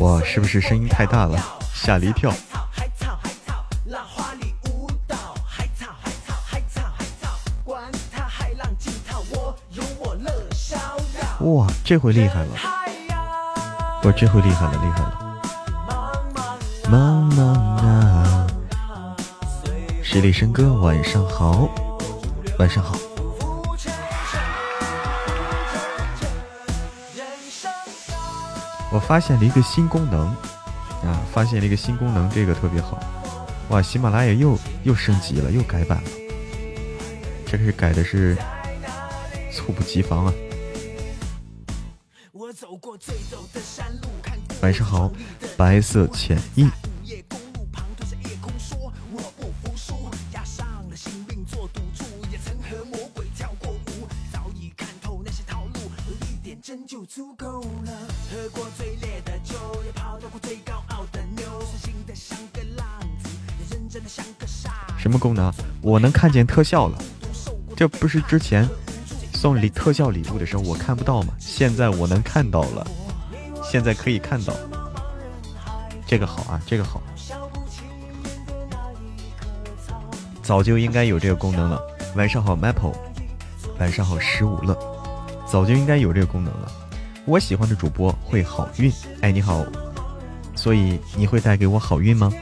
哇，是不是声音太大了，吓了一跳？哇，这回厉害了！不，这回厉害了，厉害了！妈妈啊，十里笙歌，晚上好，晚上好。我发现了一个新功能啊，发现了一个新功能，这个特别好。哇，喜马拉雅又又升级了，又改版了。这是改的是猝不及防啊！晚上好，白色浅意。能？看见特效了。这不是之前送礼特效礼物的时候我看不到吗？现在我能看到了。现在可以看到，这个好啊，这个好，早就应该有这个功能了。晚上好，Maple，晚上好，十五乐，早就应该有这个功能了。我喜欢的主播会好运，哎，你好，所以你会带给我好运吗？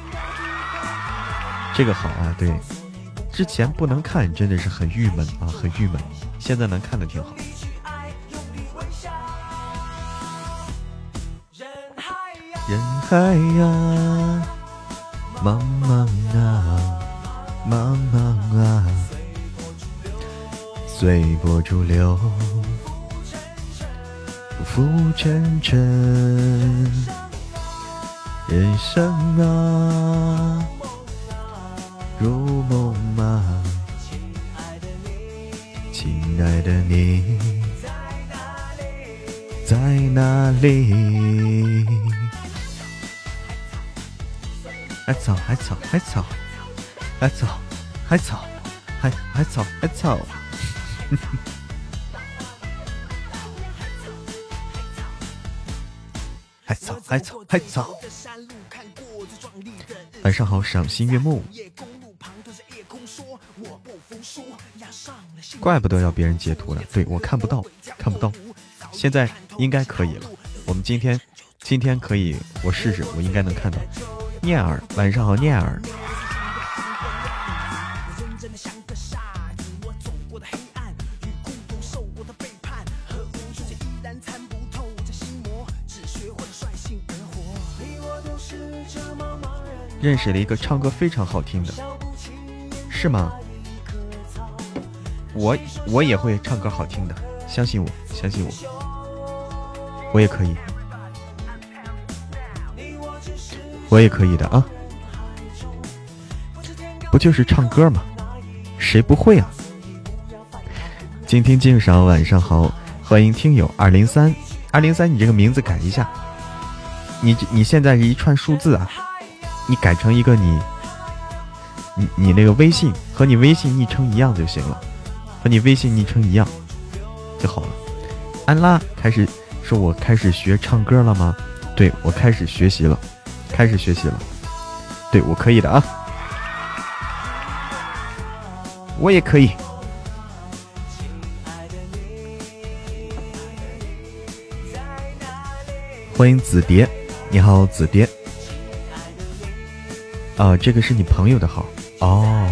这个好啊，对，之前不能看，真的是很郁闷啊，很郁闷，现在能看的挺好。人海呀，茫茫啊，茫茫啊，随波逐流，浮浮沉沉，人生啊，如梦啊，亲爱的你，在哪里？海草，海草，海草，海草，海草，海海草，海草。海草，海草，海草。晚上好，赏心悦目。怪不得要别人截图了，对我看不到，看不到。现在应该可以了。我们今天，今天可以，我试试，我应该能看到。念儿，晚上好，念儿。认识了一个唱歌非常好听的，是吗？我我也会唱歌好听的，相信我，相信我，我也可以。我也可以的啊，不就是唱歌吗？谁不会啊？静听静赏，晚上好，欢迎听友二零三二零三，你这个名字改一下，你你现在是一串数字啊，你改成一个你你你那个微信和你微信昵称一样就行了，和你微信昵称一样就好了。安拉开始说，我开始学唱歌了吗？对我开始学习了。开始学习了，对我可以的啊，我也可以。欢迎紫蝶，你好，紫蝶。啊，这个是你朋友的号哦。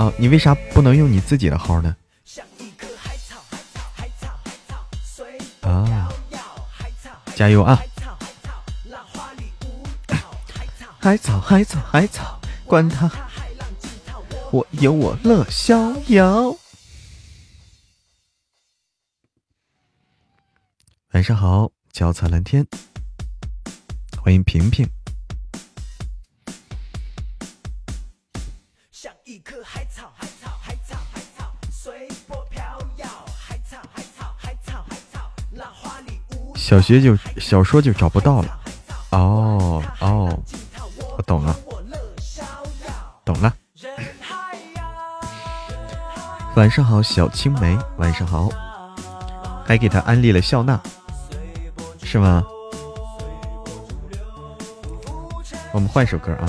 啊，你为啥不能用你自己的号呢？啊，加油啊！海草，海草，海草，管他，我有我乐逍遥。晚上好，脚踩蓝天，欢迎平平。小学就小说就找不到了，哦哦。我懂了，懂了。晚上好，小青梅。晚上好，还给他安利了笑纳，是吗？我们换一首歌啊。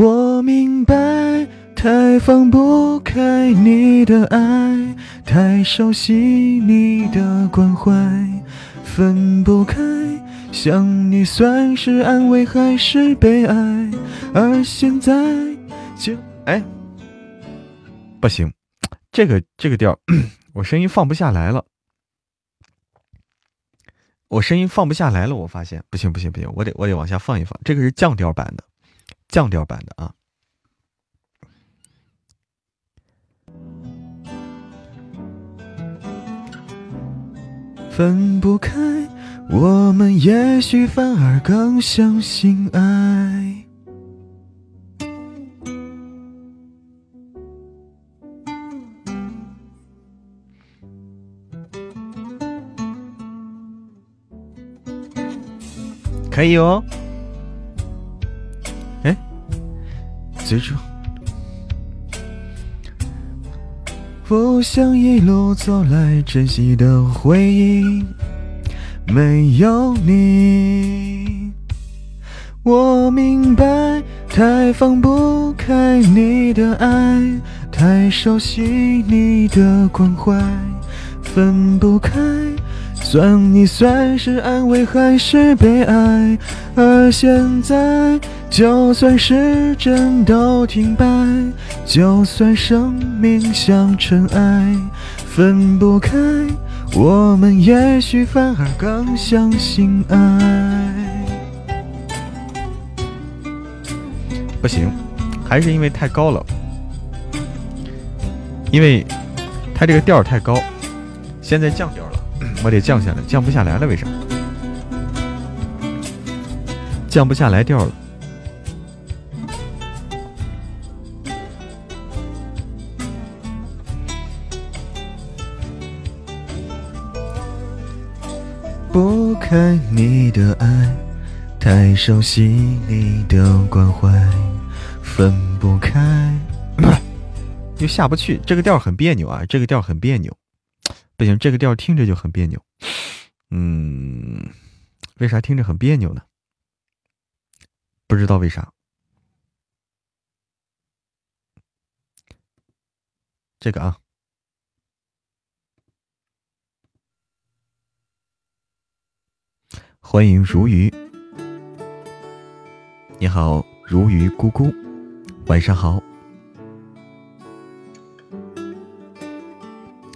我明白，太放不开你的爱，太熟悉你的关怀，分不开，想你算是安慰还是悲哀？而现在就哎，不行，这个这个调，我声音放不下来了，我声音放不下来了，我发现不行不行不行，我得我得往下放一放，这个是降调版的。降调版的啊，分不开，我们也许反而更相信爱。可以哦。最初，不想一路走来珍惜的回忆没有你。我明白，太放不开你的爱，太熟悉你的关怀，分不开，算你算是安慰还是悲哀？而现在。就算时针都停摆，就算生命像尘埃，分不开，我们也许反而更相信爱。不行，还是因为太高了，因为它这个调太高，现在降调了，我得降下来，降不下来了，为啥？降不下来调了。开你的爱，太熟悉你的关怀，分不开，又下不去。这个调很别扭啊，这个调很别扭，不行，这个调听着就很别扭。嗯，为啥听着很别扭呢？不知道为啥。这个啊。欢迎如鱼，你好，如鱼姑姑，晚上好。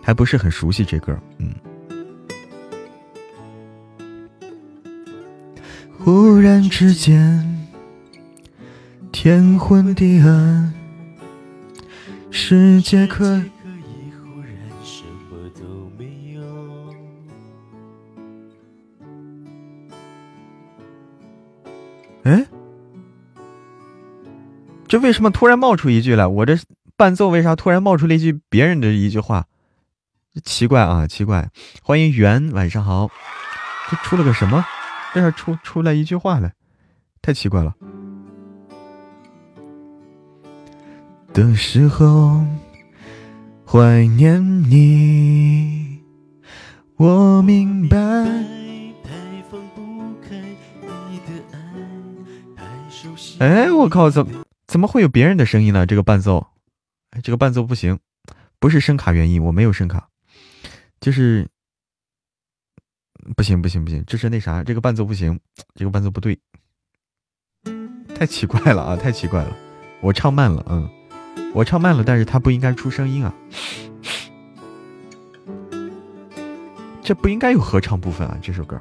还不是很熟悉这歌，嗯。忽然之间，天昏地暗，世界可。哎，这为什么突然冒出一句来？我这伴奏为啥突然冒出了一句别人的一句话？奇怪啊，奇怪！欢迎圆，晚上好。这出了个什么？为啥出出来一句话来？太奇怪了。的时候怀念你，我明白。哎，我靠，怎怎么会有别人的声音呢？这个伴奏，哎，这个伴奏不行，不是声卡原因，我没有声卡，就是不行，不行，不行，这是那啥，这个伴奏不行，这个伴奏不对，太奇怪了啊！太奇怪了，我唱慢了，嗯，我唱慢了，但是他不应该出声音啊，这不应该有合唱部分啊，这首歌。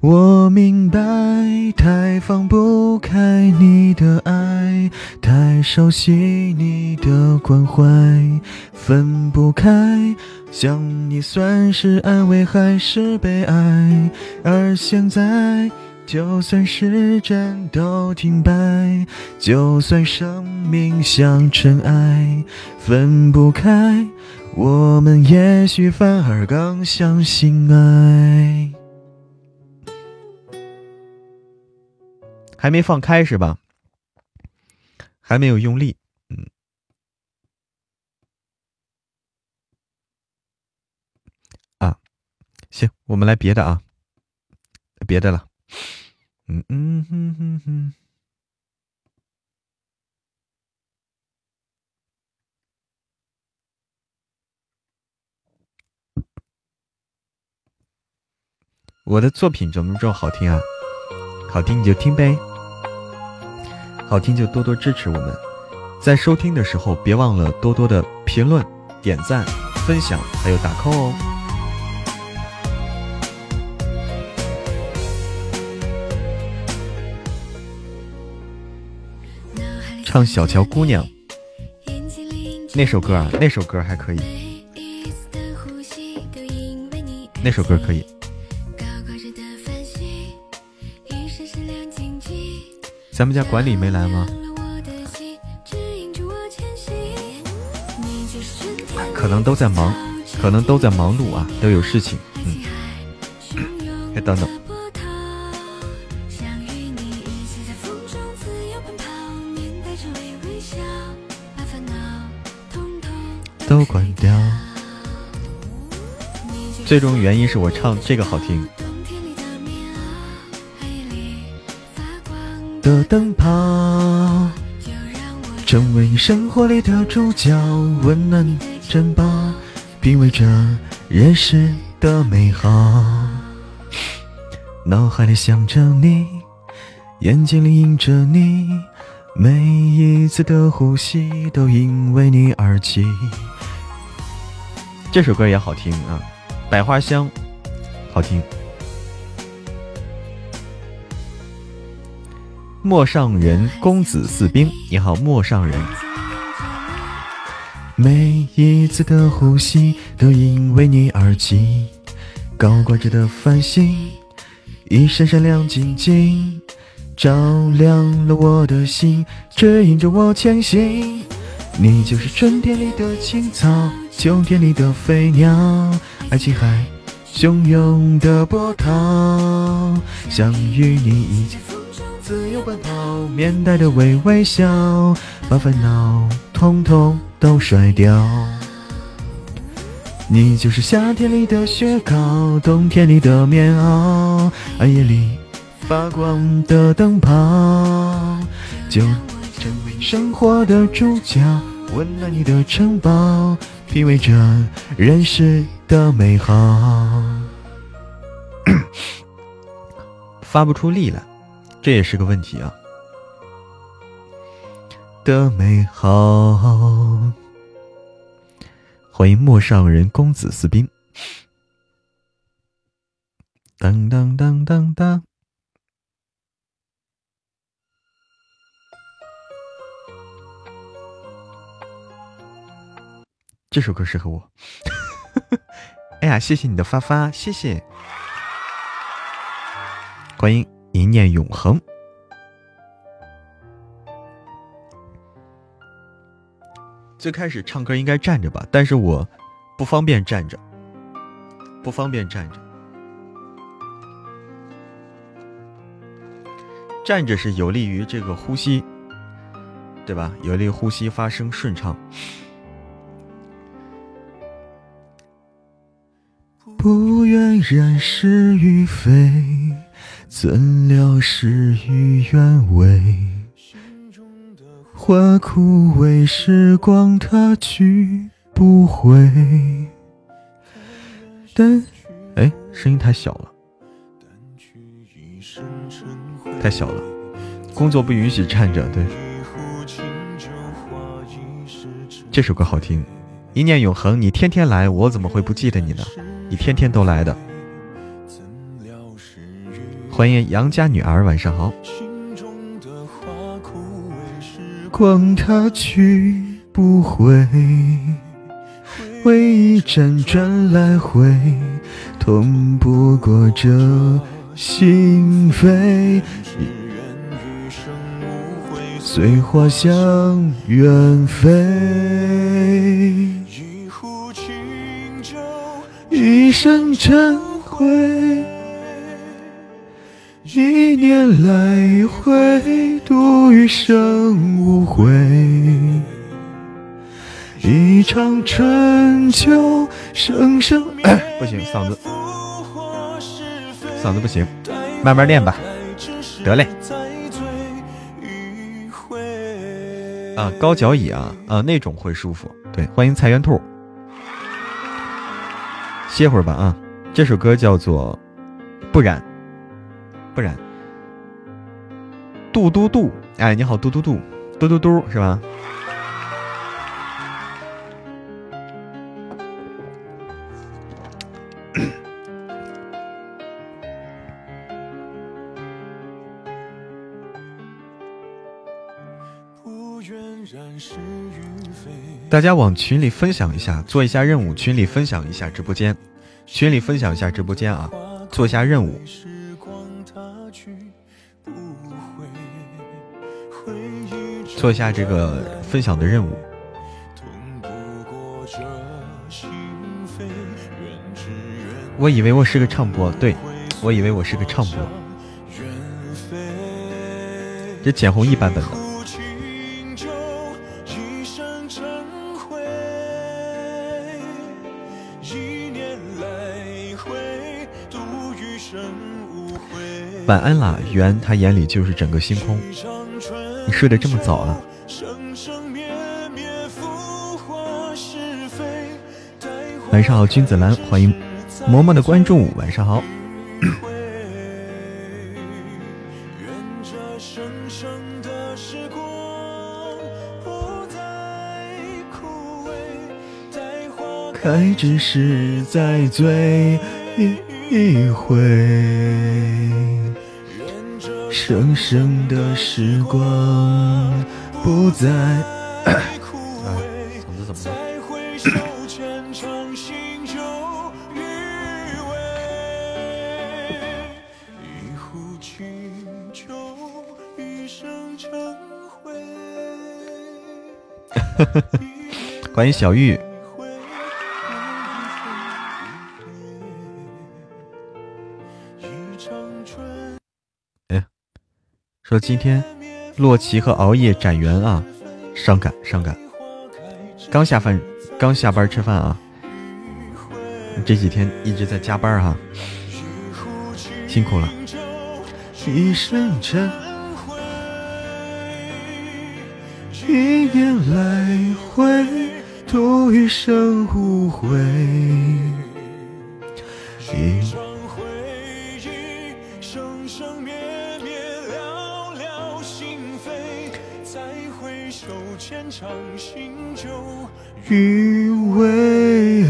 我明白，太放不开你的爱，太熟悉你的关怀，分不开。想你算是安慰还是悲哀？而现在，就算时针都停摆，就算生命像尘埃，分不开，我们也许反而更相信爱。还没放开是吧？还没有用力，嗯。啊，行，我们来别的啊，别的了，嗯嗯哼哼哼。我的作品怎么这么好听啊？好听你就听呗。好听就多多支持我们，在收听的时候别忘了多多的评论、点赞、分享，还有打 call 哦。唱小乔姑娘那首歌啊，那首歌还可以，那首歌可以。咱们家管理没来吗？可能都在忙，可能都在忙碌啊，都有事情。嗯，再等等。都关掉。最终原因是我唱这个好听。的灯泡，成为你生活里的主角，温暖珍宝，品味着人世的美好。脑海里想着你，眼睛里映着你，每一次的呼吸都因为你而起。这首歌也好听啊，百花香，好听。陌上人公子四兵，你好，陌上人。每一次的呼吸都因为你而起，高挂着的繁星，一闪闪亮晶晶，照亮了我的心，指引着我前行。你就是春天里的青草，秋天里的飞鸟，爱情海汹涌的波涛，想与你一起。自由奔跑，面带着微微笑，把烦恼通通都甩掉。你就是夏天里的雪糕，冬天里的棉袄，暗夜里发光的灯泡，就成为生活的主角，温暖你的城堡，品味着人世的美好。发不出力来。这也是个问题啊！的美好，欢迎陌上人公子私兵。当当当当当，这首歌适合我。哎呀，谢谢你的发发，谢谢，欢迎。一念永恒。最开始唱歌应该站着吧，但是我不方便站着，不方便站着。站着是有利于这个呼吸，对吧？有利于呼吸发声顺畅。不愿染是与非，怎料事与愿违。花枯萎，时光它去不回。但，哎，声音太小了。太小了，工作不允许站着。对，这首歌好听，《一念永恒》。你天天来，我怎么会不记得你呢？你天天都来的。欢迎杨家女儿，晚上好。光它去不回，转来回，痛不过这。心扉，随花香远飞。一生尘灰，一念来回，度余生无悔。一场春秋，生生不行，嗓子。嗓子不行，慢慢练吧。得嘞。啊，高脚椅啊，啊，那种会舒服。对，欢迎菜园兔。歇会儿吧啊。这首歌叫做《不染》，不然。嘟嘟嘟，哎，你好，嘟嘟嘟，嘟嘟嘟，是吧？大家往群里分享一下，做一下任务。群里分享一下直播间，群里分享一下直播间啊，做一下任务。做一下这个分享的任务。我以为我是个唱播，对我以为我是个唱播。这简弘毅版本的。晚安啦，圆他眼里就是整个星空。你睡得这么早啊？晚上好，君子兰，欢迎嬷嬷的关注。晚上好。开只是在醉一回。生生的时光不再。嗓子怎么了？欢迎小玉。说今天洛奇和熬夜展元啊，伤感伤感。刚下饭，刚下班吃饭啊。这几天一直在加班哈，辛苦了。一生尘一念来回，度余生无悔。余味，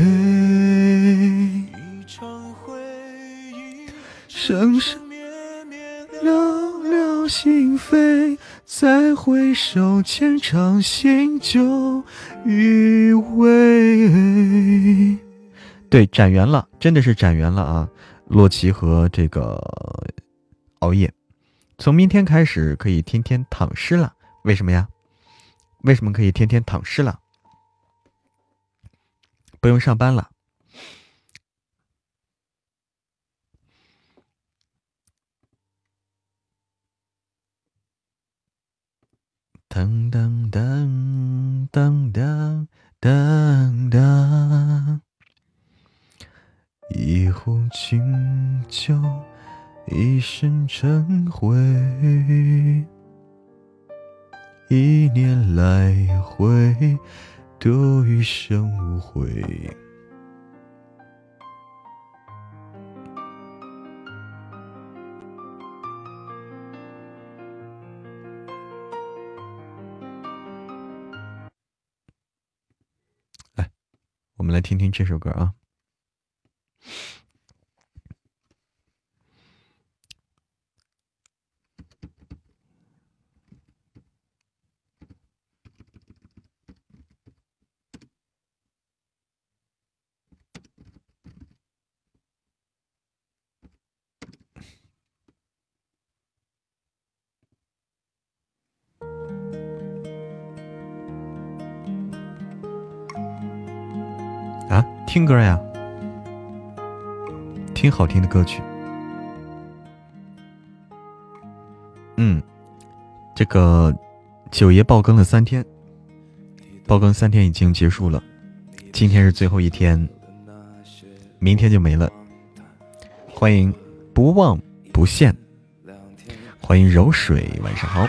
一场回忆生生灭灭了了心扉，再回首，浅尝心酒余味。对，展圆了，真的是展圆了啊！洛奇和这个熬夜，从明天开始可以天天躺尸了。为什么呀？为什么可以天天躺尸了？不用上班了。当当当当当当当，一壶清酒，一身尘灰，一念来回，度余生无悔。来我们来听听这首歌啊。听歌呀，听好听的歌曲。嗯，这个九爷爆更了三天，爆更三天已经结束了，今天是最后一天，明天就没了。欢迎不忘不羡，欢迎柔水，晚上好。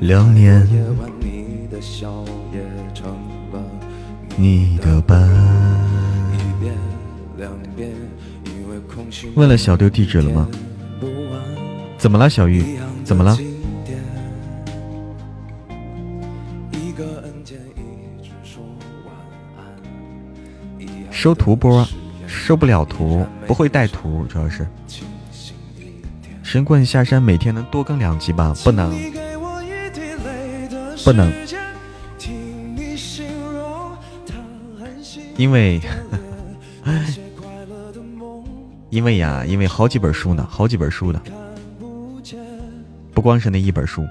两年你的伴。问了小六地址了吗？怎么了，小玉？怎么了？收图波。收不了图，不会带图，主要是。神棍下山每天能多更两集吧？不能，不能，因为，因为呀，因为好几本书呢，好几本书呢，不光是那一本书。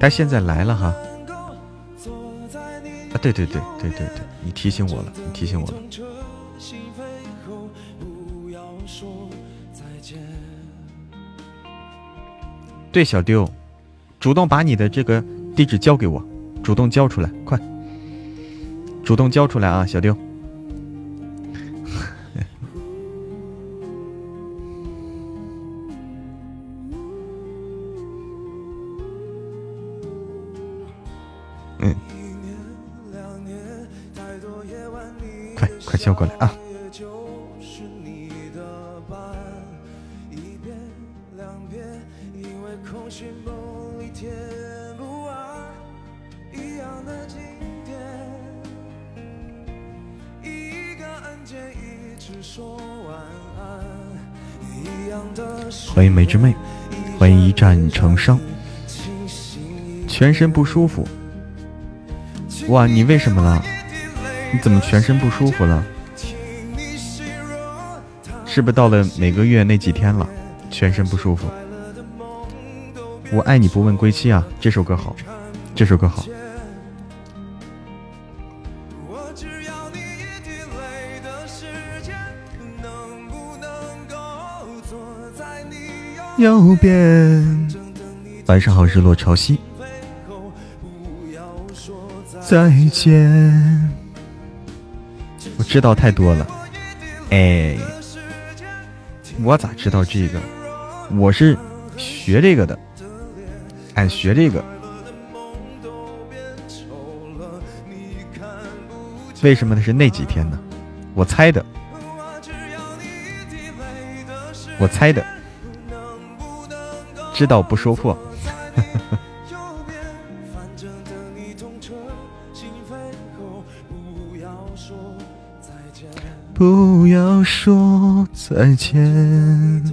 他现在来了哈。啊对对对对对对，你提醒我了，你提醒我了。对，小丢，主动把你的这个地址交给我，主动交出来，快，主动交出来啊，小丢。嗯，快快交过来啊！之妹，欢迎一战成伤，全身不舒服。哇，你为什么了？你怎么全身不舒服了？是不是到了每个月那几天了？全身不舒服。我爱你不问归期啊！这首歌好，这首歌好。右边，晚上好，日落潮汐。再见。我知道太多了，哎，我咋知道这个？我是学这个的，俺学这个。为什么那是那几天呢？我猜的，我猜的，知道不说破。不要说再见。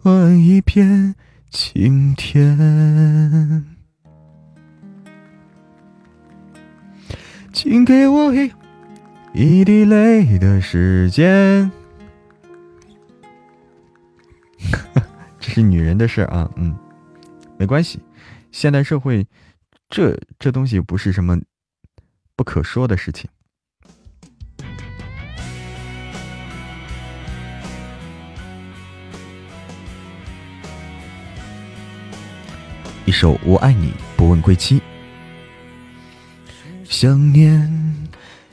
换一片晴天。请给我一一滴泪的时间。这是女人的事啊，嗯，没关系。现代社会，这这东西不是什么不可说的事情。一首《我爱你不问归期》，想念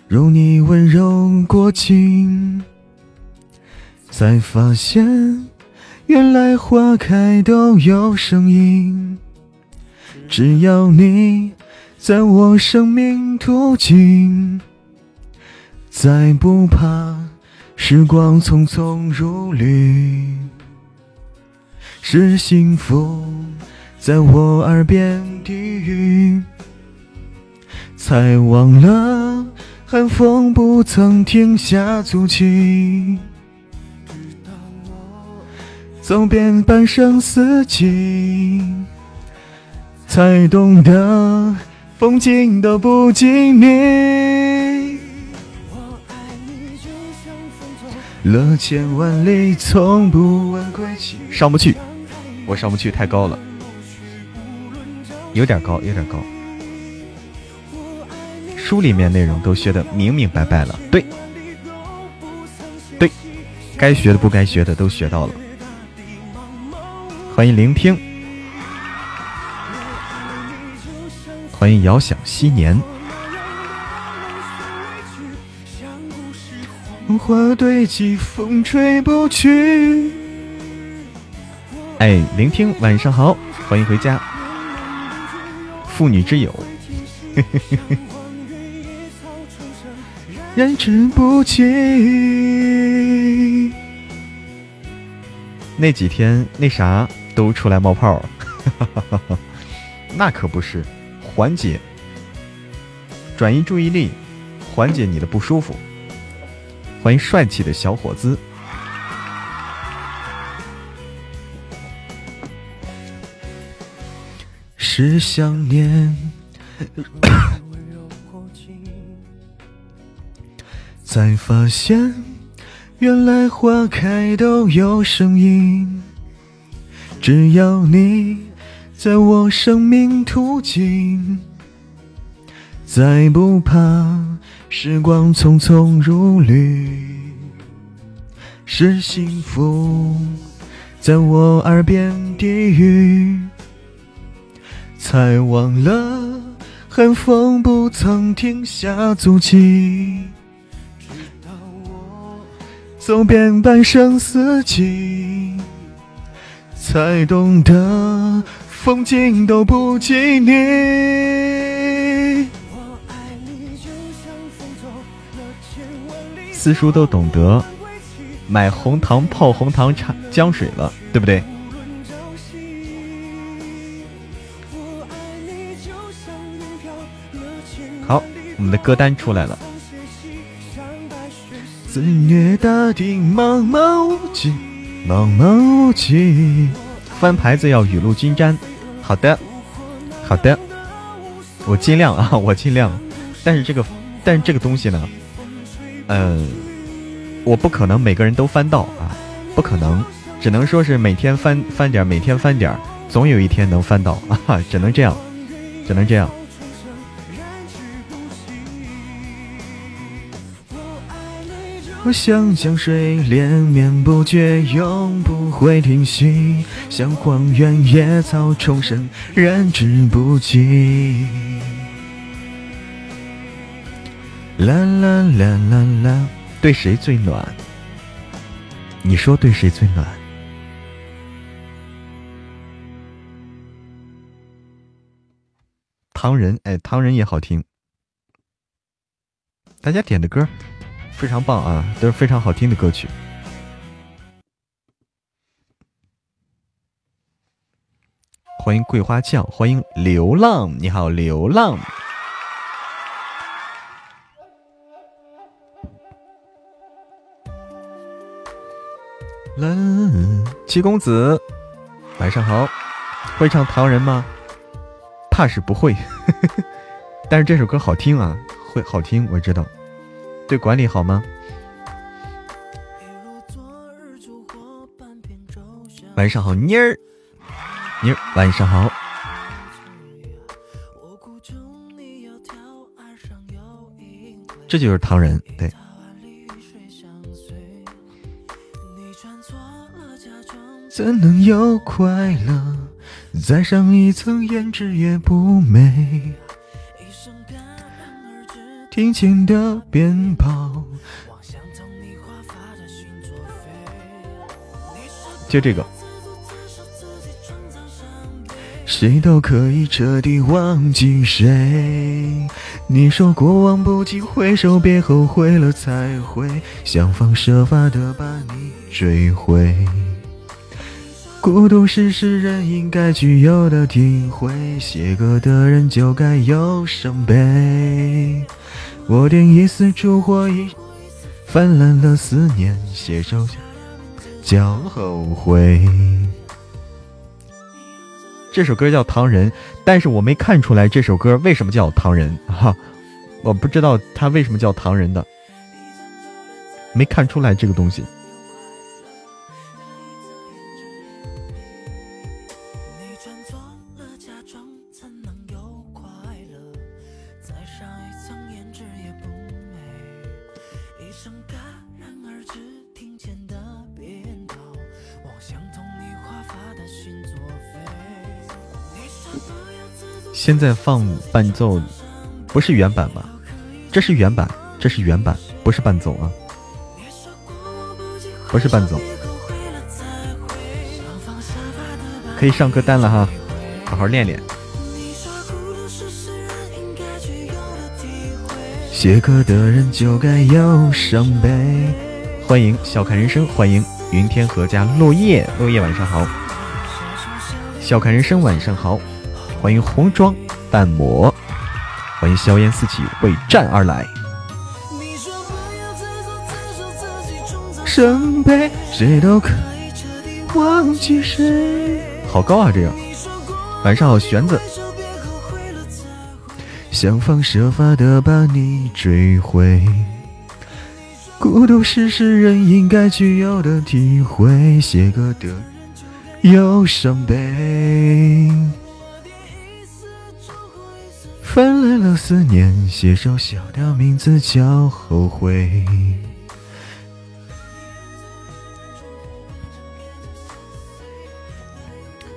如你温柔过境，才发现原来花开都有声音。只要你在我生命途径，再不怕时光匆匆如旅，是幸福。在我耳边低语，才忘了寒风不曾停下足迹。走遍半生四季，才懂得风景都不经意。乐千万里，从不问归期。上不去，我上不去，太高了。有点高，有点高。书里面内容都学的明明白白了，对，对，该学的不该学的都学到了。欢迎聆听，欢迎遥想昔年。花堆积，风吹不去。哎，聆听，晚上好，欢迎回家。妇女之友，燃之不尽。那几天那啥都出来冒泡，那可不是缓解、转移注意力，缓解你的不舒服。欢迎帅气的小伙子。是想念，才发现原来花开都有声音。只要你在我生命途径，再不怕时光匆匆如旅。是幸福在我耳边低语。才忘了寒风不曾停下足迹，直到我走遍半生四季，才懂得风景都不及你。四叔都懂得买红糖泡红糖茶姜水了，对不对？好我们的歌单出来了。肆虐大地，茫茫无际，茫茫无际。翻牌子要雨露均沾。好的，好的，我尽量啊，我尽量。但是这个，但是这个东西呢，嗯，我不可能每个人都翻到啊，不可能，只能说是每天翻翻点，每天翻点，总有一天能翻到啊，只能这样，只能这样。我像江水连绵不绝，永不会停息；像荒原野草重生，燃之不尽。啦啦啦啦啦，对谁最暖？你说对谁最暖？唐人，哎，唐人也好听。大家点的歌。非常棒啊，都是非常好听的歌曲。欢迎桂花酱，欢迎流浪，你好，流浪。七公子，晚上好，会唱唐人吗？怕是不会，但是这首歌好听啊，会好听，我知道。对管理好吗？晚上好，妮儿，妮儿，晚上好。这就是唐人，对。怎能有快乐？再上一层胭脂也不美。听琴的鞭炮，就这个。谁都可以彻底忘记谁。你说过往不及回首，别后悔了才会想方设法的把你追回。孤独是诗人应该具有的体会，写歌的人就该有伤悲。我点一丝烛火，一泛滥了思念，写首叫后悔。这首歌叫《唐人》，但是我没看出来这首歌为什么叫《唐人》哈，我不知道它为什么叫《唐人》的，没看出来这个东西。现在放伴奏，不是原版吧？这是原版，这是原版，不是伴奏啊，不是伴奏。可以上歌单了哈，好好练练。写歌的人就该有伤悲。欢迎笑看人生，欢迎云天河家落叶，落叶晚上好。笑看人生晚上好。欢迎红妆淡抹，欢迎硝烟四起为战而来。伤悲谁都可以彻底忘记谁。好高啊，这个。晚上好，玄子。想方设法的把你追回，孤独是诗人应该具有的体会，写歌的有伤悲。泛滥了思念，写首小调，名字叫后悔。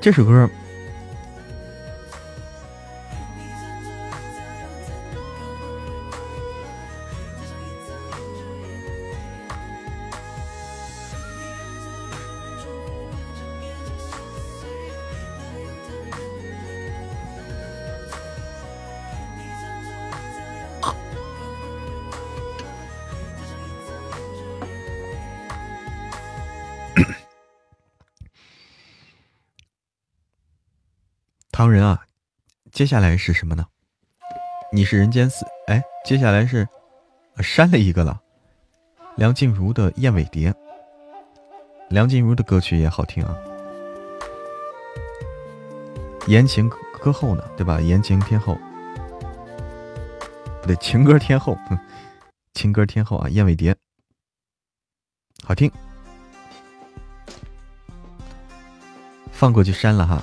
这首歌。唐人啊，接下来是什么呢？你是人间四哎，接下来是删了一个了。梁静茹的《燕尾蝶》，梁静茹的歌曲也好听啊。言情歌后呢，对吧？言情天后，不对，情歌天后，情歌天后啊，《燕尾蝶》好听，放过去删了哈。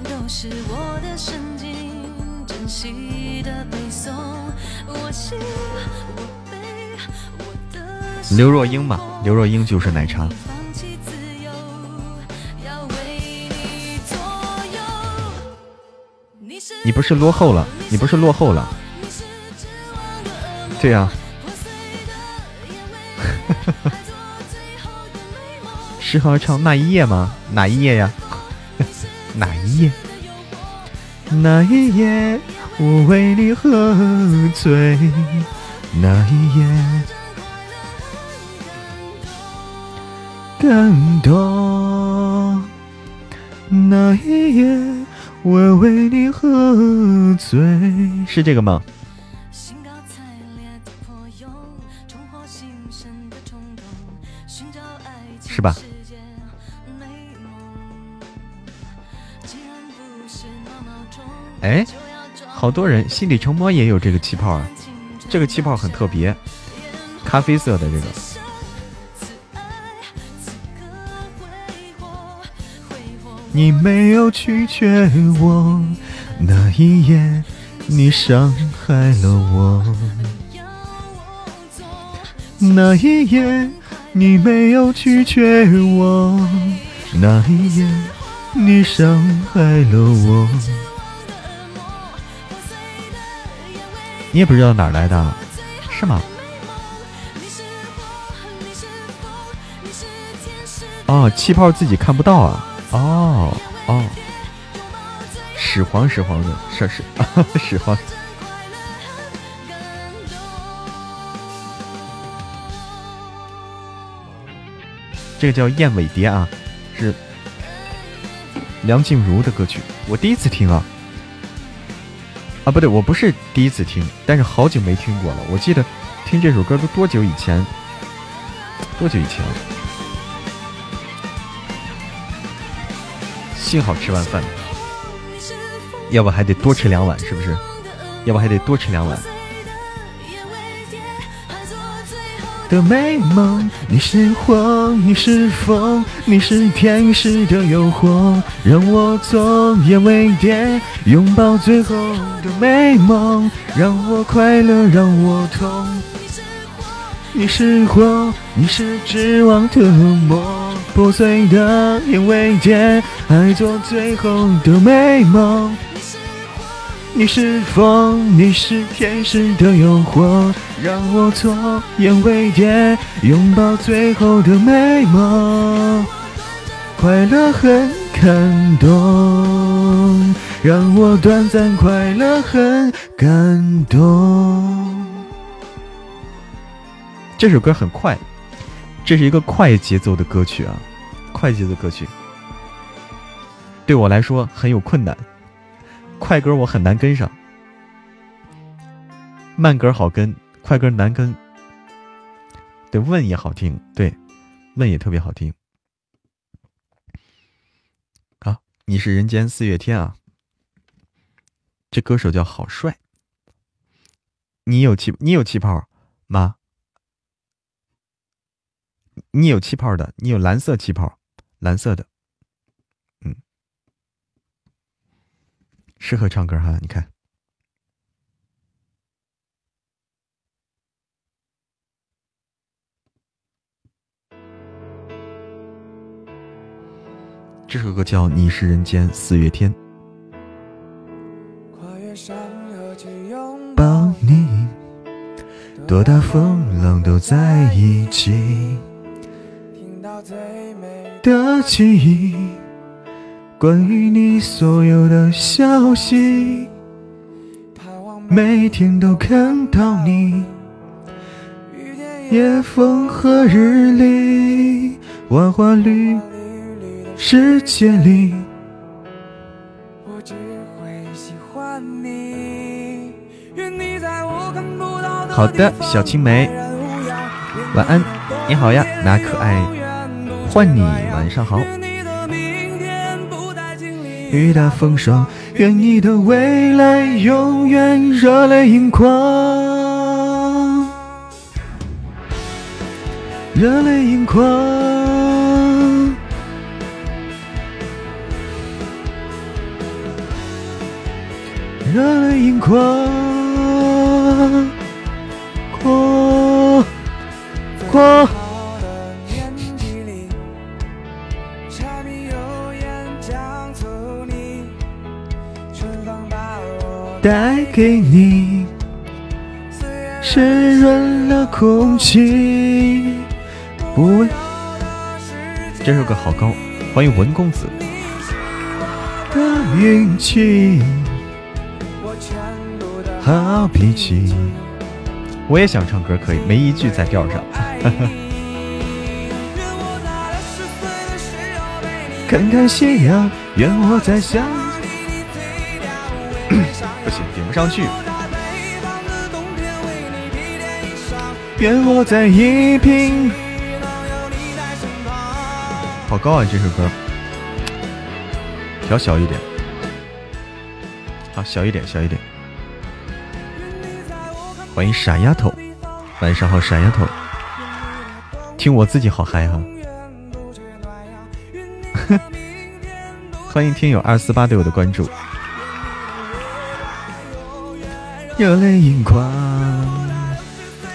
刘若英嘛，刘若英就是奶茶。你不是落后了？你不是落后了？对呀。适合唱那一夜吗？哪一夜呀？哪一夜？那一夜我为你喝醉，那一夜。感动。那一夜，我为你喝醉，是这个吗？是吧？哎，好多人心里成魔也有这个气泡啊，这个气泡很特别，咖啡色的这个。你没有拒绝我，那一夜你伤害了我，那一夜。你没有拒绝我，那一夜你伤害了我。你也不知道哪来的，是吗？哦，气泡自己看不到啊！哦哦，始皇始皇的，是是 始皇。这个叫《燕尾蝶》啊，是梁静茹的歌曲。我第一次听啊，啊不对，我不是第一次听，但是好久没听过了。我记得听这首歌都多久以前？多久以前？幸好吃完饭，要不还得多吃两碗，是不是？要不还得多吃两碗。的美梦，你是火，你是风，你是天使的诱惑，让我做燕尾蝶，拥抱最后的美梦，让我快乐，让我痛。你是火，你是指望的梦，破碎的燕尾蝶，爱做最后的美梦。你是风，你是天使的诱惑，让我做燕尾蝶，拥抱最后的美梦。快乐很感动，让我短暂快乐很感动。这首歌很快，这是一个快节奏的歌曲啊，快节奏歌曲，对我来说很有困难。快歌我很难跟上，慢歌好跟，快歌难跟。对，问也好听，对，问也特别好听。好，你是人间四月天啊，这歌手叫好帅。你有气，你有气泡吗？你有气泡的，你有蓝色气泡，蓝色的。嗯。适合唱歌哈，你看，这首歌叫《你是人间四月天》。跨越山河去拥抱你，多大风浪都在一起，的记忆。关于你所有的消息，每天都看到你。夜风和日丽，花花绿绿世界里，我只会喜欢你。好的，小青梅，晚安，你好呀，哪可爱？换你，晚上好。雨打风霜，愿你的未来永远热泪盈眶，热泪盈眶，热泪盈眶，眶眶。带给你湿润了空气。不，这首歌好高，欢迎文公子。的运气，好脾气。我也想唱歌，可以，没一句在调上。看看夕阳，愿我在想。上去。愿我在一平。好高啊，这首歌。调小一点。好，小一点，小一点。欢迎傻丫头，晚上好，傻丫头。听我自己好嗨哈。欢迎听友二四八对我的关注。热泪盈眶。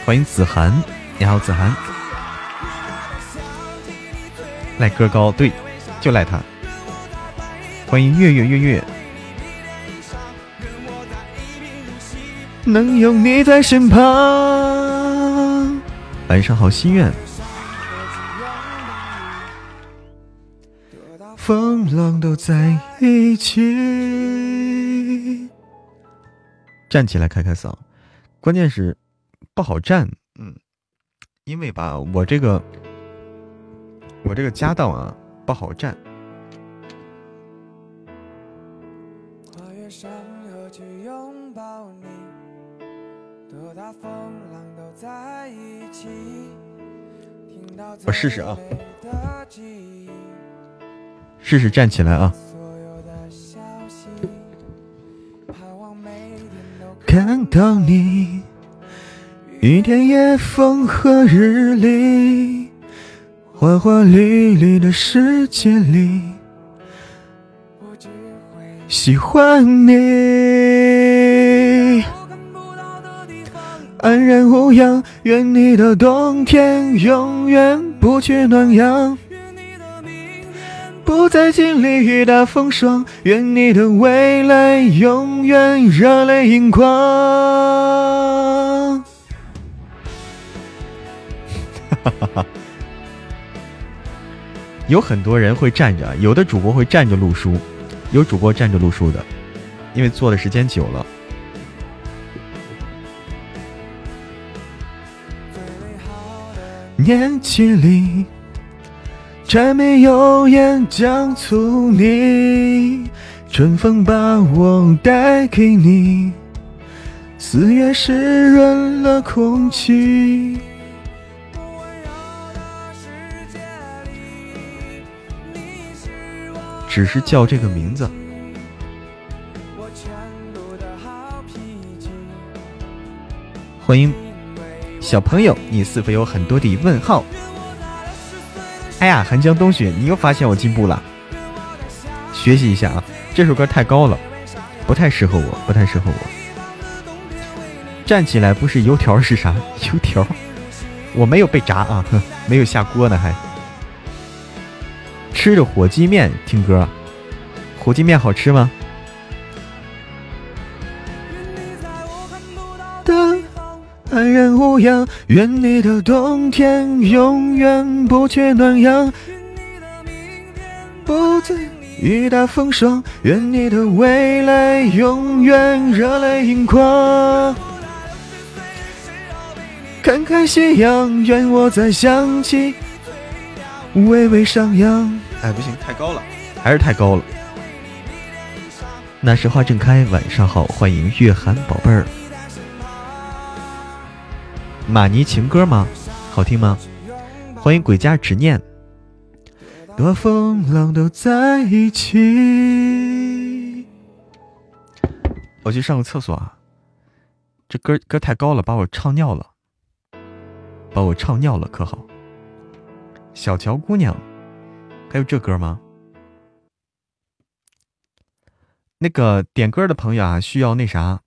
欢迎子涵，你好子涵。赖歌高，对，就赖他。欢迎月月月月。能有你在身旁。晚上好，心愿。风浪都在一起，站起来开开嗓，关键是不好站，嗯，因为吧，我这个我这个家道啊不好站。我试试啊。试试站起来啊！看到你，一天夜风和日丽，花花绿绿的世界里，喜欢你，安然无恙。愿你的冬天永远不缺暖阳。不再经历雨打风霜，愿你的未来永远热泪盈眶。哈哈哈！有很多人会站着，有的主播会站着录书，有主播站着录书的，因为坐的时间久了。年纪里。柴米油盐酱醋泥，春风把我带给你，四月湿润了空气。只是叫这个名字。欢迎小朋友，你是否有很多的问号？哎呀，寒江冬雪，你又发现我进步了，学习一下啊！这首歌太高了，不太适合我，不太适合我。站起来不是油条是啥？油条？我没有被炸啊，没有下锅呢还。吃着火鸡面听歌，火鸡面好吃吗？安然无恙，愿你的冬天永远不缺暖阳。不再雨打风霜，愿你的未来永远热泪盈眶。看看夕阳，愿我再想起，微微上扬。哎，不行，太高了，还是太高了。那时花正开，晚上好，欢迎月寒宝贝儿。马尼情歌吗？好听吗？欢迎鬼家执念。多风浪都在一起。我去上个厕所啊！这歌歌太高了，把我唱尿了，把我唱尿了，可好？小乔姑娘，还有这歌吗？那个点歌的朋友啊，需要那啥，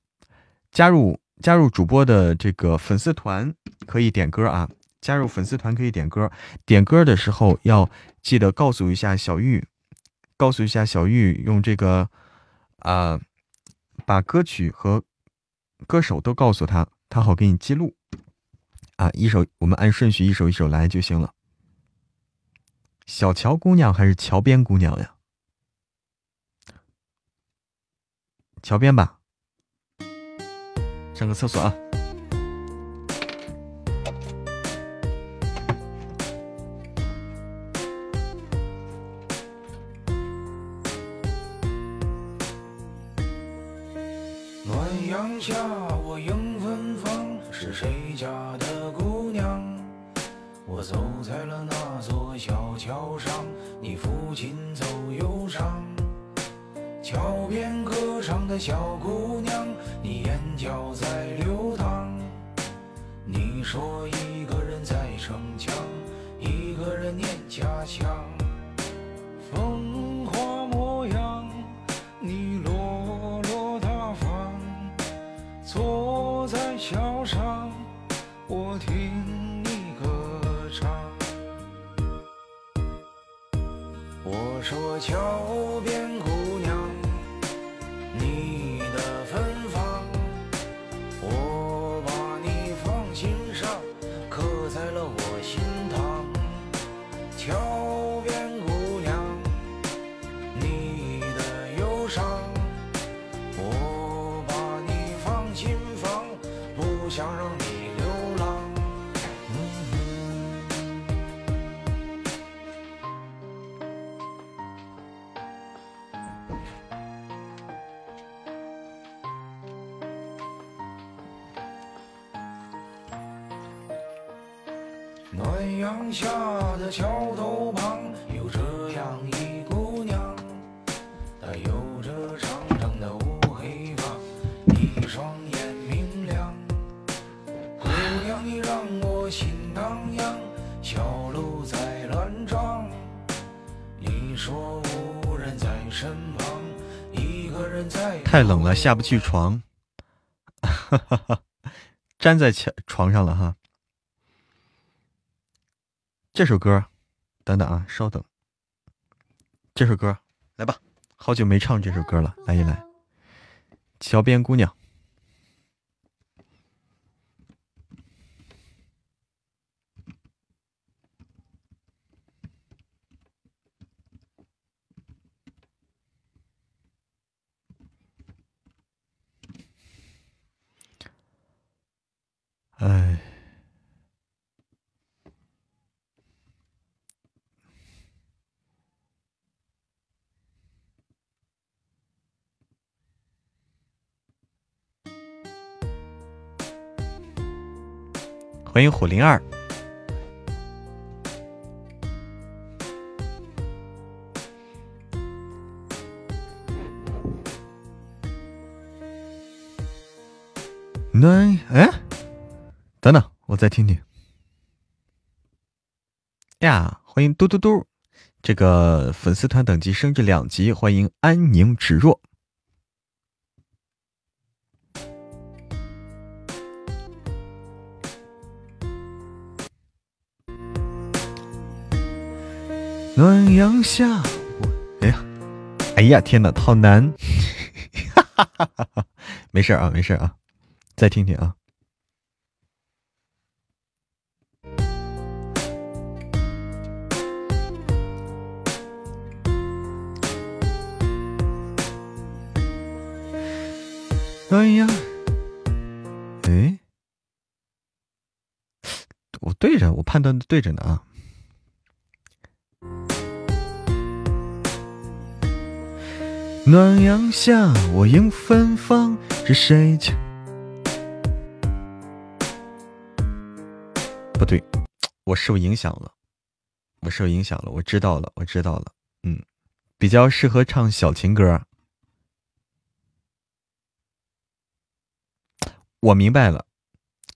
加入。加入主播的这个粉丝团可以点歌啊！加入粉丝团可以点歌，点歌的时候要记得告诉一下小玉，告诉一下小玉用这个啊，把歌曲和歌手都告诉他，他好给你记录啊！一首我们按顺序一首一首来就行了。小乔姑娘还是桥边姑娘呀？桥边吧。上个厕所啊！下不去床，粘在墙床上了哈。这首歌，等等啊，稍等。这首歌来吧，好久没唱这首歌了，来一来，《桥边姑娘》。哎，欢迎虎灵儿。再听听。呀，欢迎嘟嘟嘟，这个粉丝团等级升至两级，欢迎安宁芷若。暖阳下，我哎呀，哎呀，天哪，好难！没事啊，没事啊，再听听啊。哎呀，哎，我对着，我判断的对着呢啊。暖阳下，我迎芬芳，是谁家？不对，我受影响了，我受影响了，我知道了，我知道了，嗯，比较适合唱小情歌。我明白了，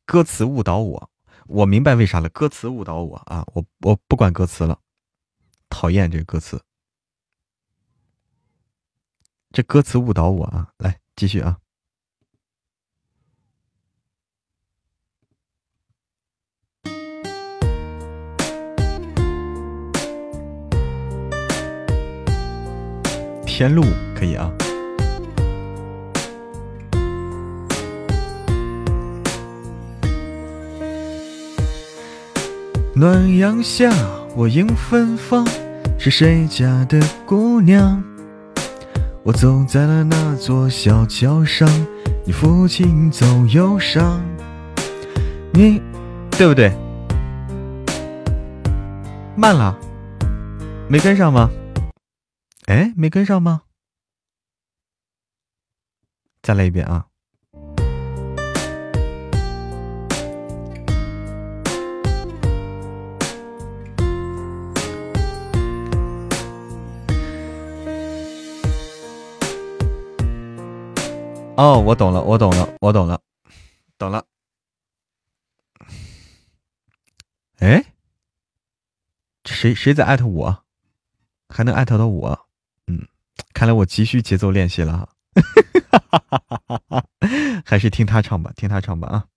歌词误导我，我明白为啥了，歌词误导我啊！我我不管歌词了，讨厌这个歌词。这歌词误导我啊！来继续啊！天路可以啊！暖阳下，我迎芬芳，是谁家的姑娘？我走在了那座小桥上，你抚琴奏忧伤。你对不对？慢了，没跟上吗？哎，没跟上吗？再来一遍啊！哦，我懂了，我懂了，我懂了，懂了。哎，谁谁在艾特我？还能艾特到我？嗯，看来我急需节奏练习了 哈。还是听他唱吧，听他唱吧啊。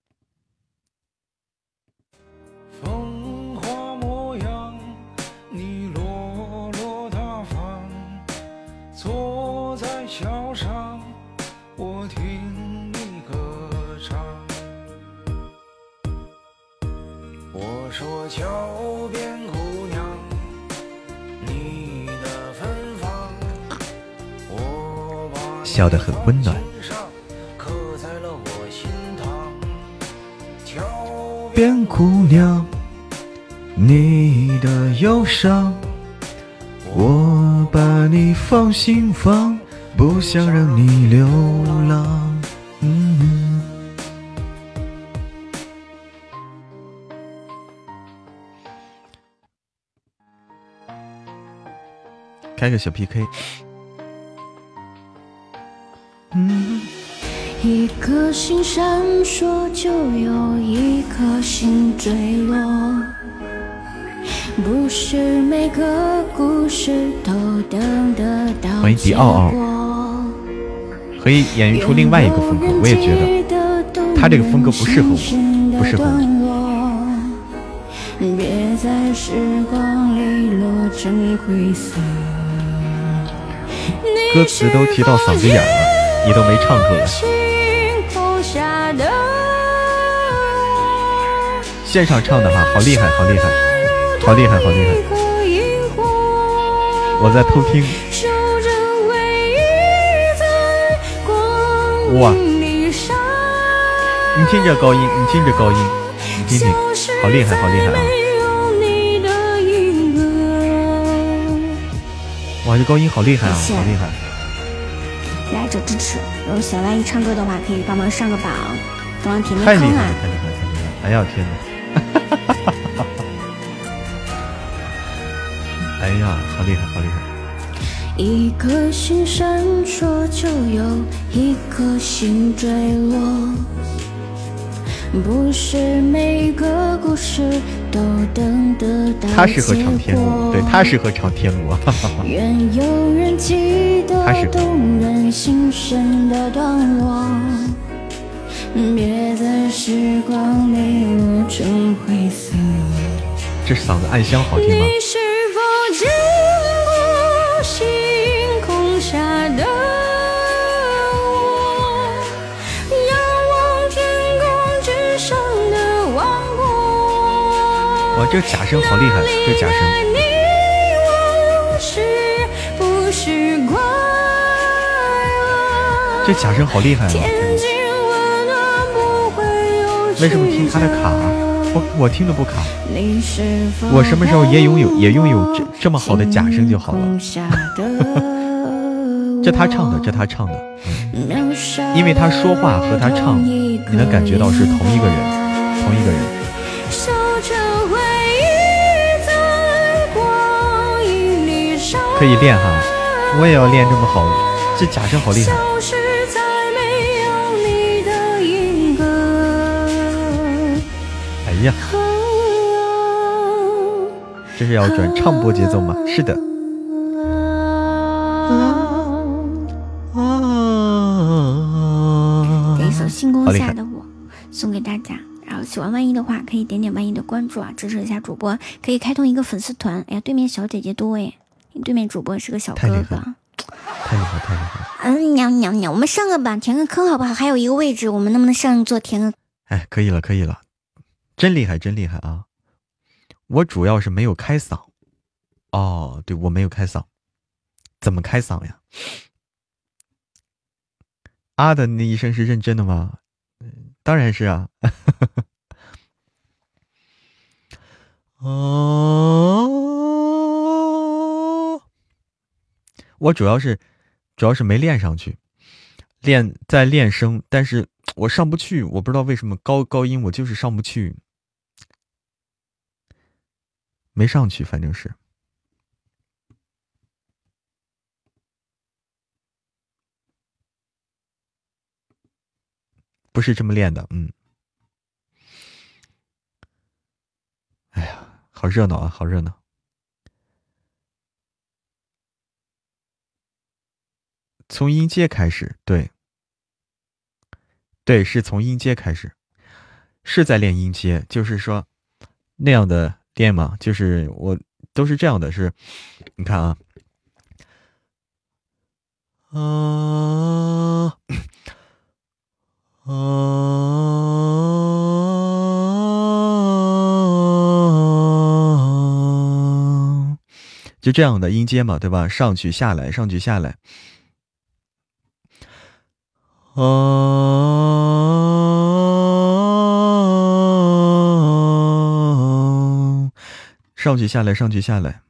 笑得很温暖。边姑娘，你的忧伤，我把你放心房，不想让你流浪。嗯。开个小 PK。一颗心闪烁，就有一颗星坠落。不是每个故事都等得到欢迎迪奥奥，可以演绎出另外一个风格。我也觉得他这个风格不适合我，不适合我。别在时光里落成灰色。歌词都提到嗓子眼了，你都没唱出来。线上唱的哈，好厉害，好厉害，好厉害，好厉害！我在偷听。哇！你听这高音，你听这高音，你听听，好厉害，好厉害啊！哇，这高音好厉害啊，好厉害！支持，如果小万一唱歌的话，可以帮忙上个榜，帮忙填填坑啊！太厉害了，太厉害了，太厉害了！哎呀，天哪！哎呀，好厉害，好厉害！一颗星闪烁，就有一颗星坠落。不是每个故事他适合唱天路，对他适合唱天路。愿有人记得动人心声的段落。别在时光里落成灰色。这嗓子暗香好听吗？哇，这假声好厉害，这假声。这假声好厉害啊！为什么听他的卡？我我听的不卡。我什么时候也拥有也拥有这这么好的假声就好了。这他唱的，这他唱的，因为他说话和他唱，你能感觉到是同一个人，同一个人。可以练哈，我也要练这么好，这假声好厉害。呀，这是要转唱播节奏吗？是的。这一首《星空下的我》送给大家，然后喜欢万一的话，可以点点万一的关注啊，支持一下主播，可以开通一个粉丝团。哎呀，对面小姐姐多哎，你对面主播是个小哥哥，太厉害，太厉害！嗯，娘娘娘，我们上个榜填个坑好不好？还有一个位置，我们能不能上座填个？哎，可以了，可以了。真厉害，真厉害啊！我主要是没有开嗓。哦，对，我没有开嗓，怎么开嗓呀？啊的那一声是认真的吗？当然是啊。哦，我主要是主要是没练上去，练在练声，但是我上不去，我不知道为什么高高音我就是上不去。没上去，反正是。不是这么练的，嗯。哎呀，好热闹啊，好热闹！从音阶开始，对，对，是从音阶开始，是在练音阶，就是说那样的练嘛，就是我都是这样的，是，你看啊，啊，啊，就这样的音阶嘛，对吧？上去下来，上去下来。啊，上去下来，上去下来，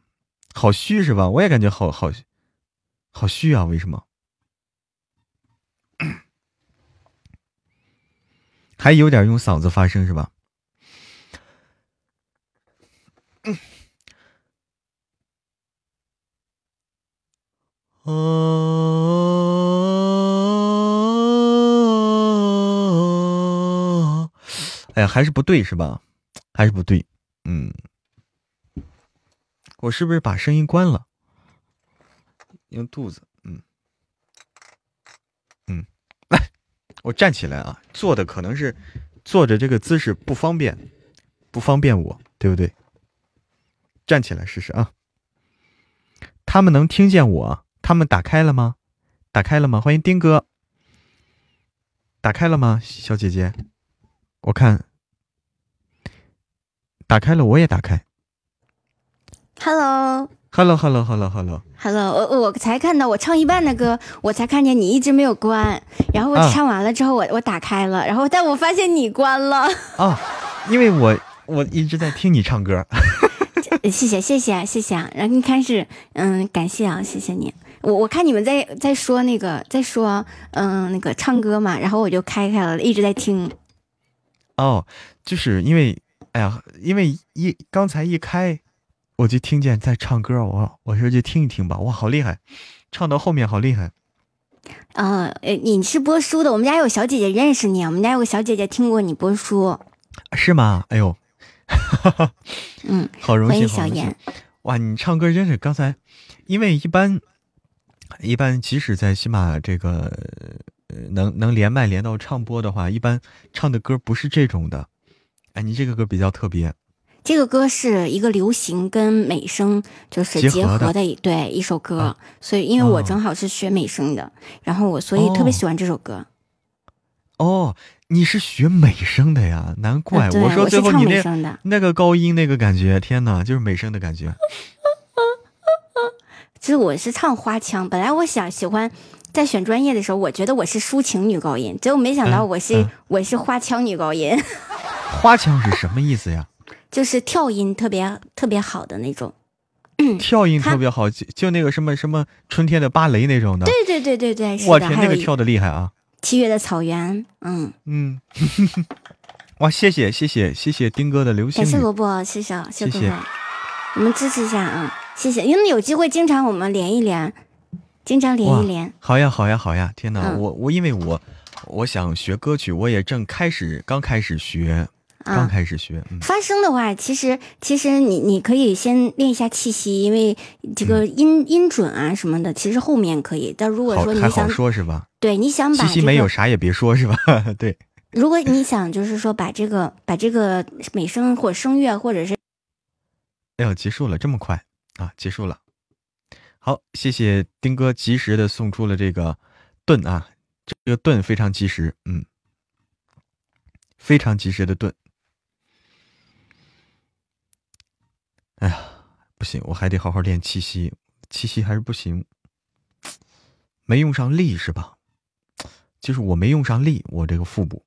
好虚是吧？我也感觉好好好虚啊！为什么？还有点用嗓子发声是吧？啊哎，还是不对是吧？还是不对，嗯，我是不是把声音关了？用肚子，嗯，嗯，来，我站起来啊，坐的可能是坐着这个姿势不方便，不方便我，对不对？站起来试试啊！他们能听见我？他们打开了吗？打开了吗？欢迎丁哥，打开了吗？小姐姐。我看，打开了，我也打开。Hello，Hello，Hello，Hello，Hello。我我才看到我唱一半的歌，我才看见你一直没有关。然后我唱完了之后，我我打开了，然后但我发现你关了。啊，因为我我一直在听你唱歌。谢谢谢谢谢谢啊！然后一开始嗯，感谢啊，谢谢你。我我看你们在在说那个在说嗯那个唱歌嘛，然后我就开开了，一直在听。哦，就是因为，哎呀，因为一刚才一开，我就听见在唱歌，我我说就听一听吧，哇，好厉害，唱到后面好厉害。啊，呃，你是播书的，我们家有小姐姐认识你，我们家有个小姐姐听过你播书，是吗？哎呦，嗯，好荣幸，小妍。哇，你唱歌真是刚才，因为一般，一般即使在喜马这个。能能连麦连到唱播的话，一般唱的歌不是这种的。哎，你这个歌比较特别。这个歌是一个流行跟美声就是结合的一对一首歌，所以因为我正好是学美声的，然后我所以特别喜欢这首歌。哦，你是学美声的呀？难怪我说最后你那那个高音那个感觉，天哪，就是美声的感觉。其实我是唱花腔，本来我想喜欢。在选专业的时候，我觉得我是抒情女高音，结果没想到我是我是花腔女高音。花腔是什么意思呀？就是跳音特别特别好的那种。跳音特别好，就就那个什么什么春天的芭蕾那种的。对对对对对，我天，那个跳的厉害啊！七月的草原，嗯嗯，哇，谢谢谢谢谢谢丁哥的流星感谢萝卜，谢谢谢谢，我们支持一下啊，谢谢，因为有机会经常我们连一连。经常连一连，好呀，好呀，好呀！天哪，我我因为我我想学歌曲，我也正开始刚开始学，刚开始学。发声的话，其实其实你你可以先练一下气息，因为这个音音准啊什么的，其实后面可以。但如果说你想说是吧？对，你想把气息没有啥也别说是吧？对。如果你想就是说把这个把这个美声或声乐或者是，哎呦，结束了这么快啊！结束了。好，谢谢丁哥及时的送出了这个盾啊，这个盾非常及时，嗯，非常及时的盾。哎呀，不行，我还得好好练气息，气息还是不行，没用上力是吧？就是我没用上力，我这个腹部。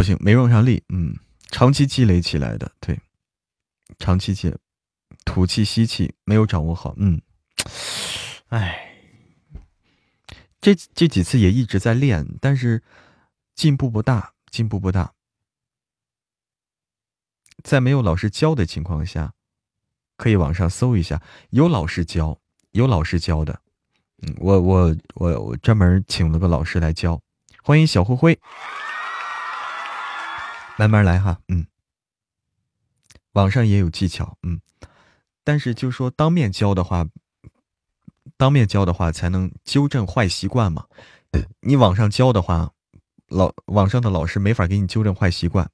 不行，没用上力，嗯，长期积累起来的，对，长期积，吐气吸气没有掌握好，嗯，哎，这这几次也一直在练，但是进步不大，进步不大。在没有老师教的情况下，可以网上搜一下，有老师教，有老师教的。嗯，我我我我专门请了个老师来教。欢迎小灰灰，慢慢来哈。嗯，网上也有技巧，嗯，但是就说当面教的话，当面教的话才能纠正坏习惯嘛。你网上教的话，老网上的老师没法给你纠正坏习惯。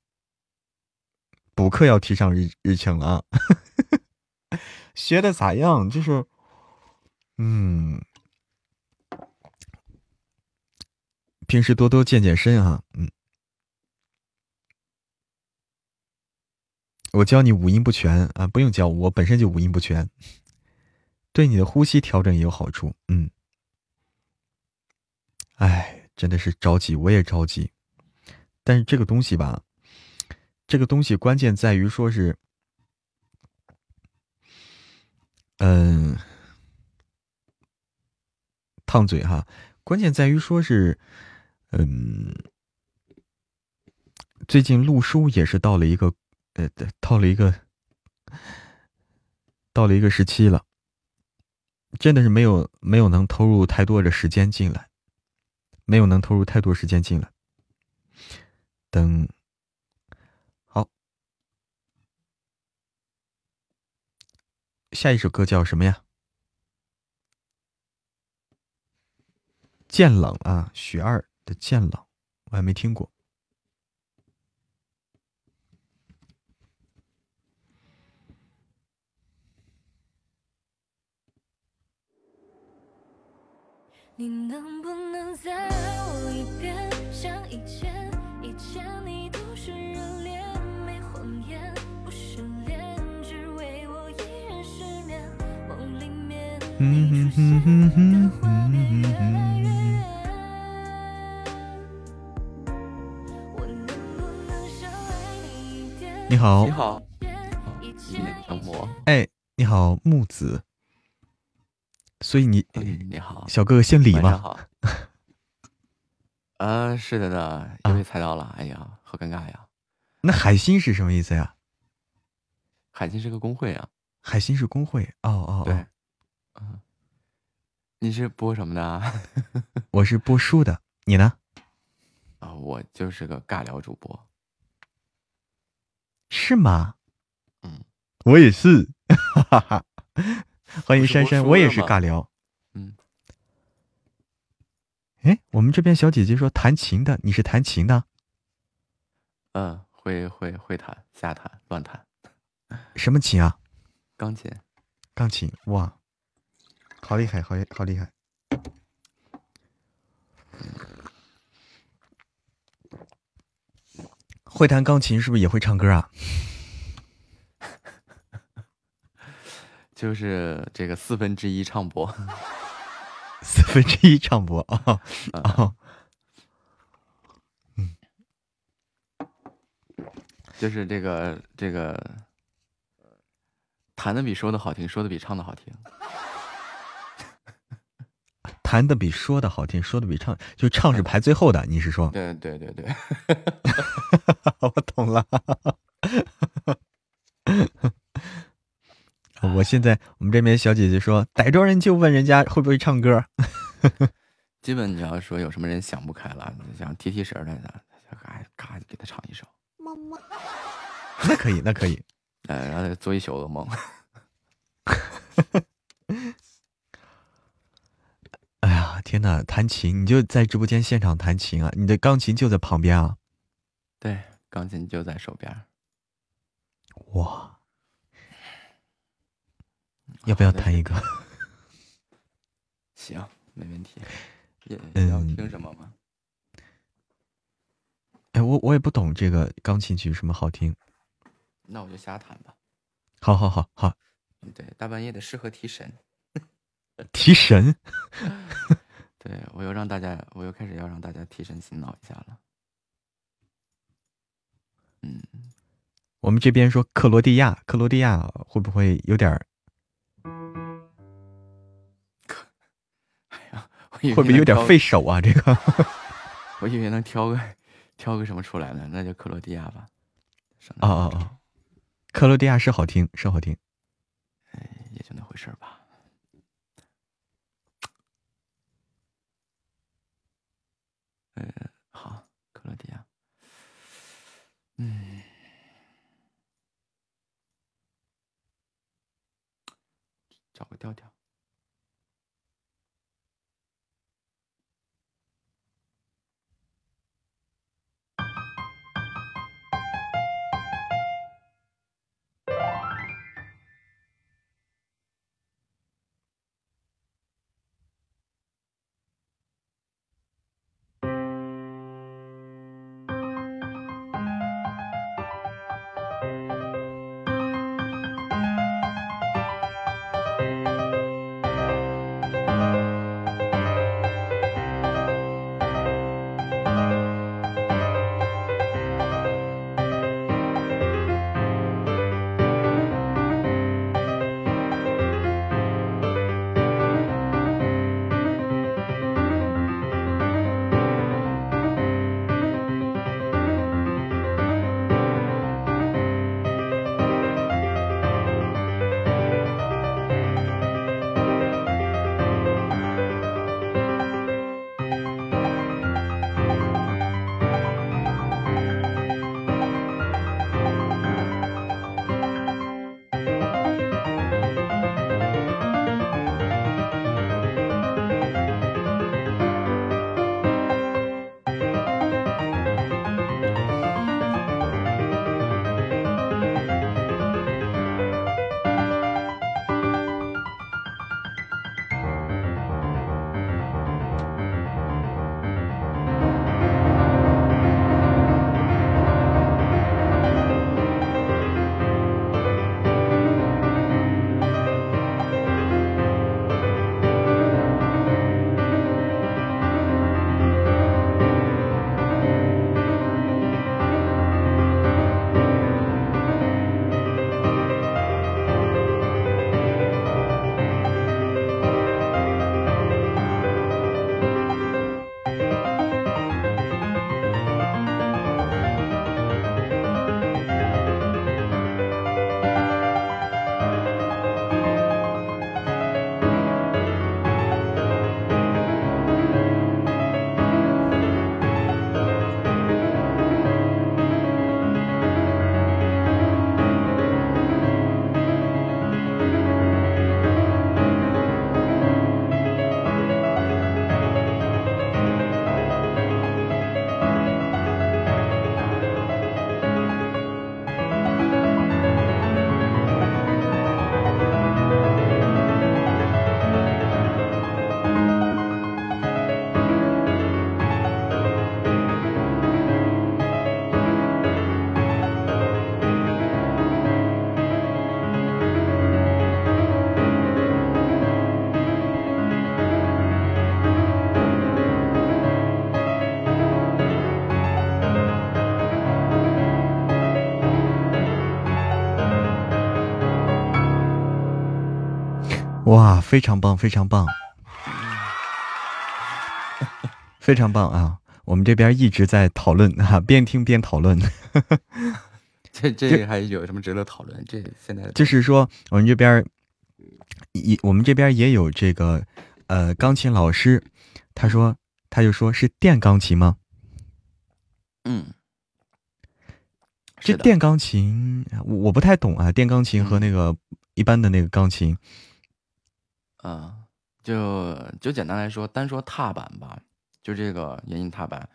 补课要提上日日程了啊！学的咋样？就是，嗯，平时多多健健身啊。嗯，我教你五音不全啊，不用教，我本身就五音不全，对你的呼吸调整也有好处。嗯，哎，真的是着急，我也着急，但是这个东西吧。这个东西关键在于说是，嗯，烫嘴哈。关键在于说是，嗯，最近录书也是到了一个，呃，到了一个，到了一个时期了，真的是没有没有能投入太多的时间进来，没有能投入太多时间进来，等。好下一首歌叫什么呀？渐冷啊，雪二的渐冷，我还没听过。你能不能再爱我一遍，像以前，以前你都是热恋，没谎言，不失恋。嗯哼哼哼哼哼哼。你好，你好，小木，哎，你好，木子。所以你，你好，小哥哥姓李吗？好。啊，是的呢，又被猜到了，哎呀，好尴尬呀。那海星是什么意思呀？海星是个工会啊。海星是工会，哦哦，对。嗯，你是播什么的？我是播书的，你呢？啊，我就是个尬聊主播，是吗？嗯，我也是，哈哈哈。欢迎珊珊，我也是尬聊。嗯，哎，我们这边小姐姐说弹琴的，你是弹琴的？嗯，会会会弹，瞎弹乱弹。什么琴啊？钢琴，钢琴，哇！好厉害，好好厉害！会弹钢琴是不是也会唱歌啊？就是这个四分之一唱播，四分之一唱播啊啊！嗯，就是这个这个，弹的比说的好听，说的比唱的好听。弹的比说的好听，说的比唱就唱是排最后的，你是说？对对对对，我懂了。我现在我们这边小姐姐说，逮着人就问人家会不会唱歌。基本你要说有什么人想不开了，想提提神的，哎嘎给他唱一首。么么。那可以，那可以。哎，然后做一宿噩梦。哎呀，天呐，弹琴你就在直播间现场弹琴啊？你的钢琴就在旁边啊？对，钢琴就在手边。哇，要不要弹一个？行，没问题。也要听什么吗？哎，我我也不懂这个钢琴曲什么好听。那我就瞎弹吧。好好好好。对，大半夜的适合提神。提神，对我又让大家，我又开始要让大家提神醒脑一下了。嗯，我们这边说克罗地亚，克罗地亚会不会有点？会不会有点费手啊？这个，我以为能挑个挑个什么出来呢？那就克罗地亚吧。哦哦哦！克罗地亚是好听，是好听。哎，也就那回事吧。呃，好，克罗地亚。嗯，找个调调。非常棒，非常棒，非常棒啊！我们这边一直在讨论啊，边听边讨论。这这还有什么值得讨论？这现在就是说，我们这边也我们这边也有这个呃钢琴老师，他说他就说是电钢琴吗？嗯，这电钢琴我不太懂啊，电钢琴和那个一般的那个钢琴。嗯，就就简单来说，单说踏板吧，就这个延音踏板，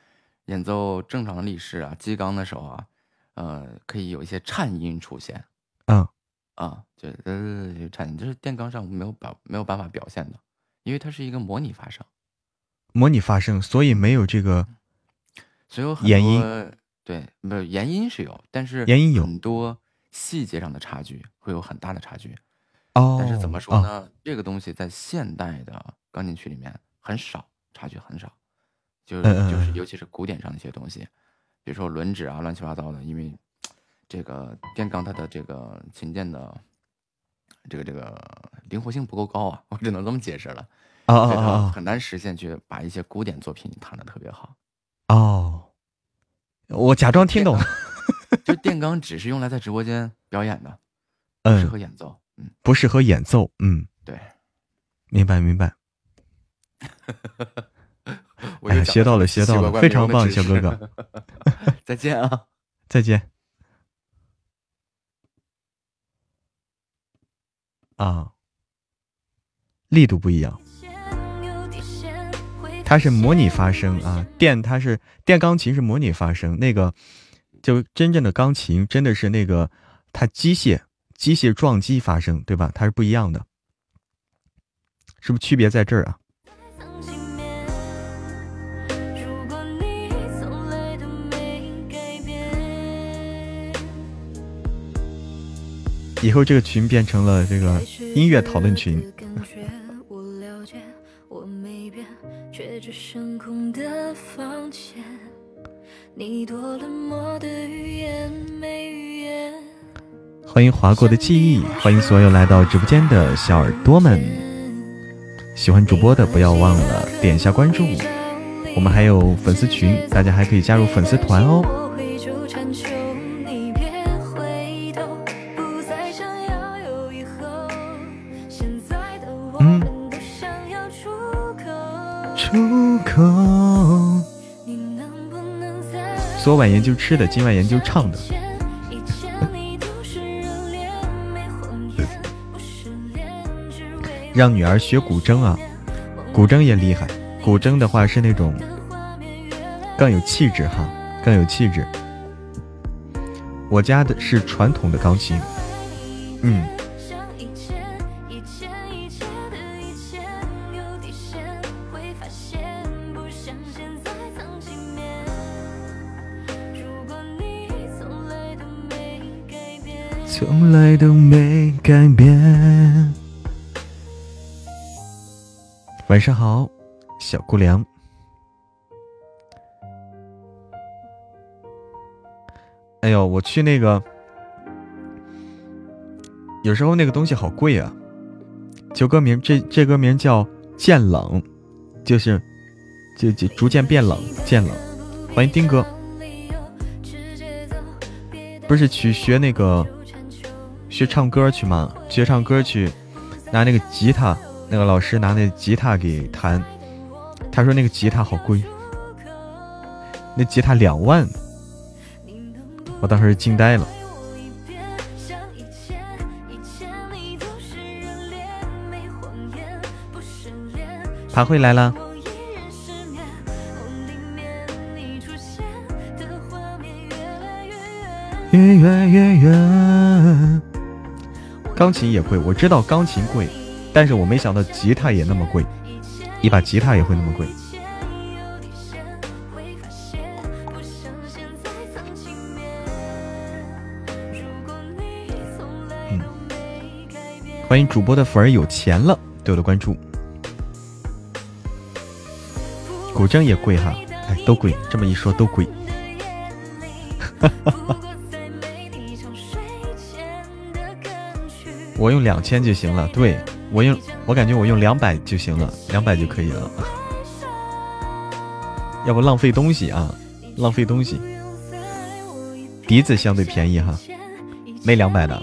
演奏正常的立式啊、击钢的时候啊，呃，可以有一些颤音出现。嗯，啊，就呃颤音，就是电钢上没有表没有办法表现的，因为它是一个模拟发声，模拟发声，所以没有这个，所以有很多，对，没有延音是有，但是延音有很多细节上的差距，会有很大的差距。哦，但是怎么说呢？这个东西在现代的钢琴曲里面很少，差距很少，就就是尤其是古典上的一些东西，比如说轮指啊，乱七八糟的，因为这个电钢它的这个琴键的这个这个灵活性不够高啊，我只能这么解释了。啊哦哦，很难实现去把一些古典作品弹的特别好。哦，我假装听懂了，就电钢只是用来在直播间表演的，不，适合演奏，嗯，不适合演奏，嗯，对，明白明白。哎呀，学到了学到了，非常棒，小哥哥。再见啊，再见。啊，力度不一样。它是模拟发声啊，电它是电钢琴是模拟发声，那个就真正的钢琴真的是那个它机械机械撞击发生，对吧？它是不一样的，是不是区别在这儿啊？以后这个群变成了这个音乐讨论群。欢迎划过的记忆，欢迎所有来到直播间的小耳朵们。喜欢主播的不要忘了点一下关注，我们还有粉丝群，大家还可以加入粉丝团哦。嗯，出口。昨晚研究吃的，今晚研究唱的。让女儿学古筝啊，古筝也厉害。古筝的话是那种更有气质哈，更有气质。我家的是传统的钢琴，嗯。从来都没改变。晚上好，小姑娘。哎呦，我去那个，有时候那个东西好贵啊。就歌名，这这歌名叫《渐冷》，就是就就逐渐变冷，渐冷。欢迎丁哥，不是去学那个。学唱歌去吗？学唱歌去，拿那个吉他，那个老师拿那吉他给弹。他说那个吉他好贵，那吉他两万，我当时惊呆了。他会来了，越远越远。钢琴也贵，我知道钢琴贵，但是我没想到吉他也那么贵，一把吉他也会那么贵。嗯，欢迎主播的粉儿有钱了，对我的关注。古筝也贵哈，哎，都贵，这么一说都贵。哈哈哈。我用两千就行了，对我用我感觉我用两百就行了，两百就可以了。要不浪费东西啊，浪费东西。笛子相对便宜哈，没两百的。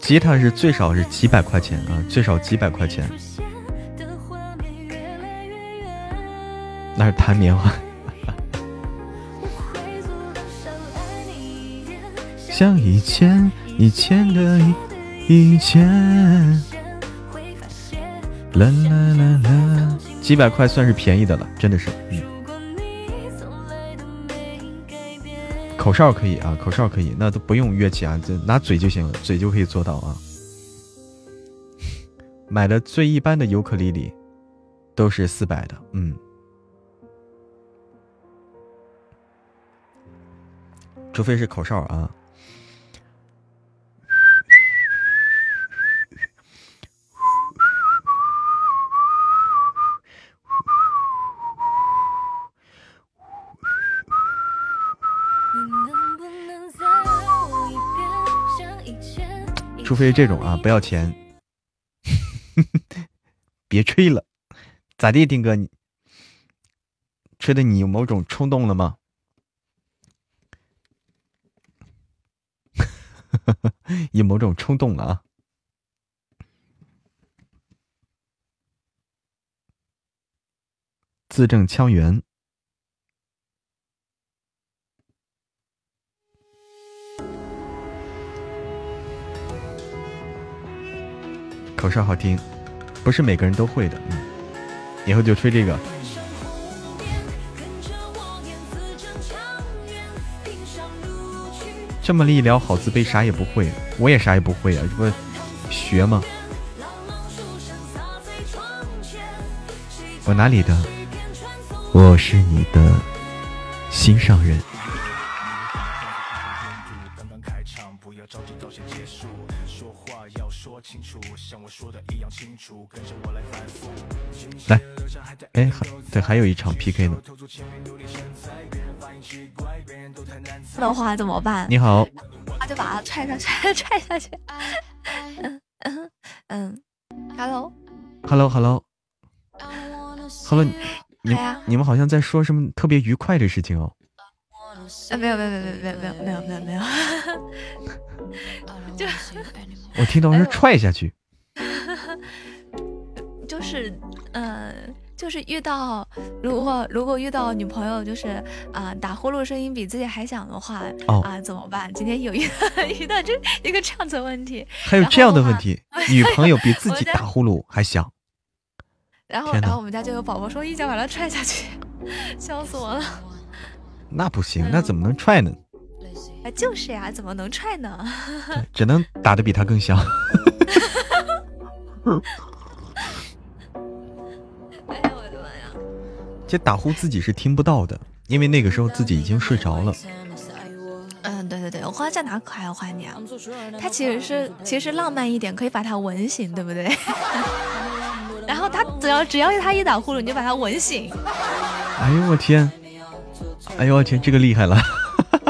吉他是最少是几百块钱啊，最少几百块钱。那是弹棉花。像以前以前的以前，啦啦啦啦，几百块算是便宜的了，真的是。嗯。口哨可以啊，口哨可以，那都不用乐器啊，就拿嘴就行了，嘴就可以做到啊。买的最一般的尤克里里，都是四百的，嗯。除非是口哨啊。除非这种啊不要钱别吹了咋的丁哥你吹的你有某种冲动了吗？有某种冲动了啊。字正腔圆口哨好听，不是每个人都会的。嗯，以后就吹这个。这么一聊，好自卑，啥也不会，我也啥也不会啊，这不学吗？我哪里的？我是你的心上人。要着急结束。说话要说清楚，像我说的一样清楚，跟着我来反复。哎，对，还有一场 PK 呢。不能怎么办？你好，那就把他踹下踹踹下去。嗯嗯，Hello，Hello，Hello，Hello，你你们好像在说什么特别愉快的事情哦。啊，没有没有没有没有没有没有没有没有没有，就我听到是踹下去，就是嗯，就是遇到如果如果遇到女朋友就是啊打呼噜声音比自己还响的话啊怎么办？今天有一遇到这一个这样子问题，还有这样的问题，女朋友比自己打呼噜还响。然后，然后我们家就有宝宝说一脚把他踹下去，笑死我了。那不行，那怎么能踹呢？啊，就是呀，怎么能踹呢？只能打的比他更响。哎呀，我的妈呀！这打呼自己是听不到的，因为那个时候自己已经睡着了。嗯，对对对，我后来在哪可爱我怀你啊？他其实是，其实浪漫一点，可以把他吻醒，对不对？然后他只要只要他一打呼噜，你就把他吻醒。哎呦我天！哎呦我天，这个厉害了！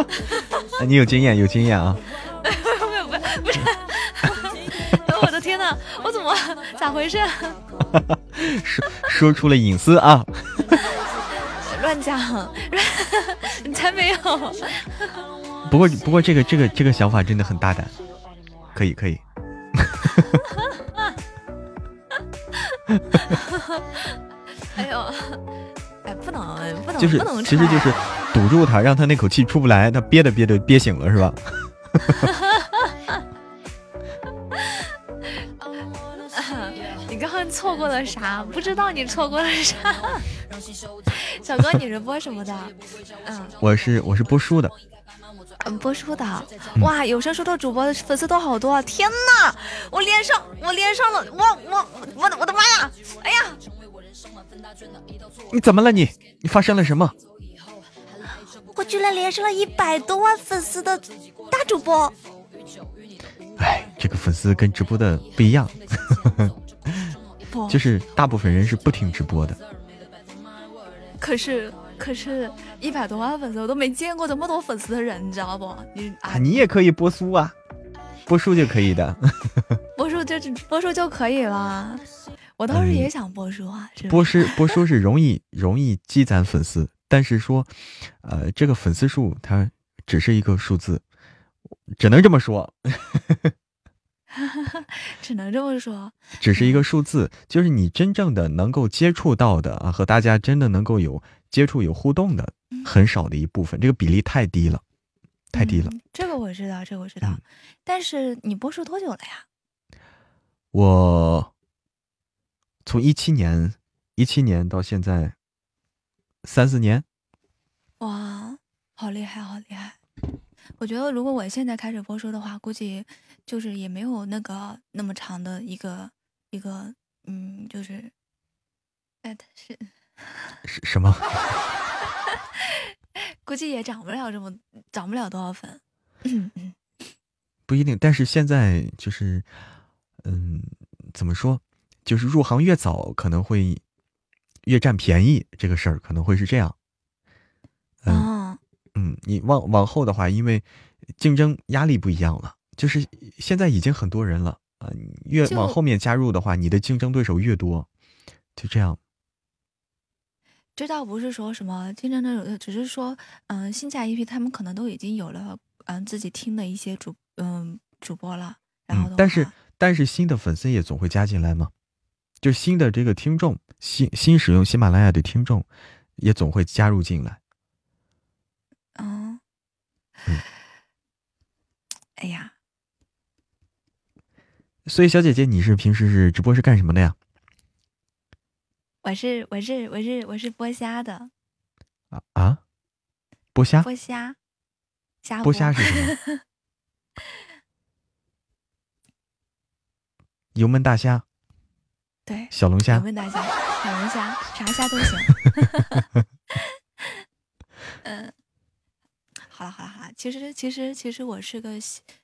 你有经验，有经验啊！没有没有不是，我的天哪，我怎么咋回事？说说出了隐私啊！乱讲，你才没有。不过不过这个这个这个想法真的很大胆，可以可以。哎呦，哎，不能，不能，就是，其实就是堵住他，让他那口气出不来，他憋着憋着憋醒了，是吧？你刚刚错过了啥？不知道你错过了啥？小哥，你是播什么的？嗯，我是我是播书的。嗯，播书的哇，有声书的主播的粉丝都好多，天哪！我连上，我连上了，我我我的我的妈呀！哎呀，你怎么了你？你发生了什么？我居然连上了一百多万粉丝的大主播！哎，这个粉丝跟直播的不一样，就是大部分人是不听直播的。可是。可是，一百多万粉丝，我都没见过这么多粉丝的人，你知道不？你啊，你也可以播书啊，播书就可以的，播书就播书就可以了。我倒是也想播书啊，播书播书是容易 容易积攒粉丝，但是说，呃，这个粉丝数它只是一个数字，只能这么说。只能这么说，只是一个数字，就是你真正的能够接触到的啊，和大家真的能够有接触、有互动的很少的一部分，这个比例太低了，太低了。这个我知道，这个我知道。但是你播出多久了呀？我从一七年，一七年到现在三四年。哇，好厉害，好厉害！我觉得如果我现在开始播出的话，估计。就是也没有那个那么长的一个一个嗯，就是，哎，是是什么？估计也涨不了这么涨不了多少粉。不一定，但是现在就是，嗯，怎么说？就是入行越早，可能会越占便宜，这个事儿可能会是这样。嗯嗯，你往往后的话，因为竞争压力不一样了。就是现在已经很多人了啊，越往后面加入的话，你的竞争对手越多，就这样。这倒不是说什么竞争对手，只是说，嗯，新加一批他们可能都已经有了嗯自己听的一些主嗯主播了。然后嗯，但是但是新的粉丝也总会加进来吗？就新的这个听众，新新使用喜马拉雅的听众，也总会加入进来。嗯，哎呀，所以小姐姐，你是平时是直播是干什么的呀？我是我是我是我是剥虾的。啊啊，剥虾？剥虾，虾剥虾是什么？油焖大虾。对，小龙虾、油焖大家、小龙虾，啥虾都行。嗯，好了好了好了，其实其实其实我是个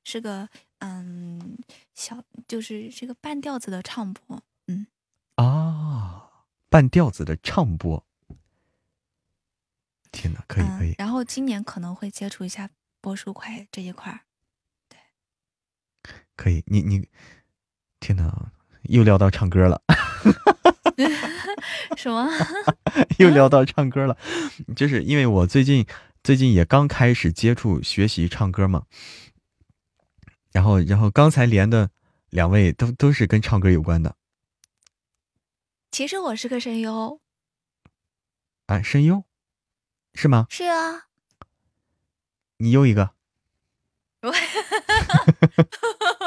是个嗯小，就是这个半吊子的唱播，嗯。啊，半吊子的唱播。天哪，可以可以、嗯。然后今年可能会接触一下播书块这一块儿，对。可以，你你，天哪！又聊到唱歌了，什么？又聊到唱歌了，就是因为我最近最近也刚开始接触学习唱歌嘛，然后然后刚才连的两位都都是跟唱歌有关的。其实我是个声优。啊，声优，是吗？是啊。你又一个。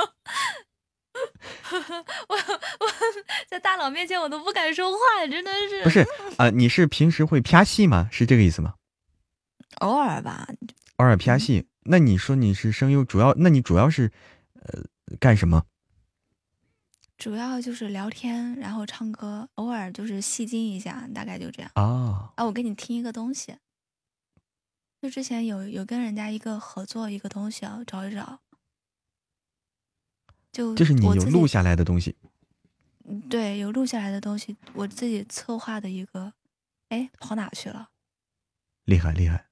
我我我在大佬面前我都不敢说话，真的是。不是啊、呃，你是平时会啪戏吗？是这个意思吗？偶尔吧。偶尔啪戏。那你说你是声优，主要那你主要是呃干什么？主要就是聊天，然后唱歌，偶尔就是戏精一下，大概就这样。啊啊，我给你听一个东西。就之前有有跟人家一个合作一个东西啊，找一找。就就是你有录下来的东西，对，有录下来的东西，我自己策划的一个，哎，跑哪去了？厉害厉害，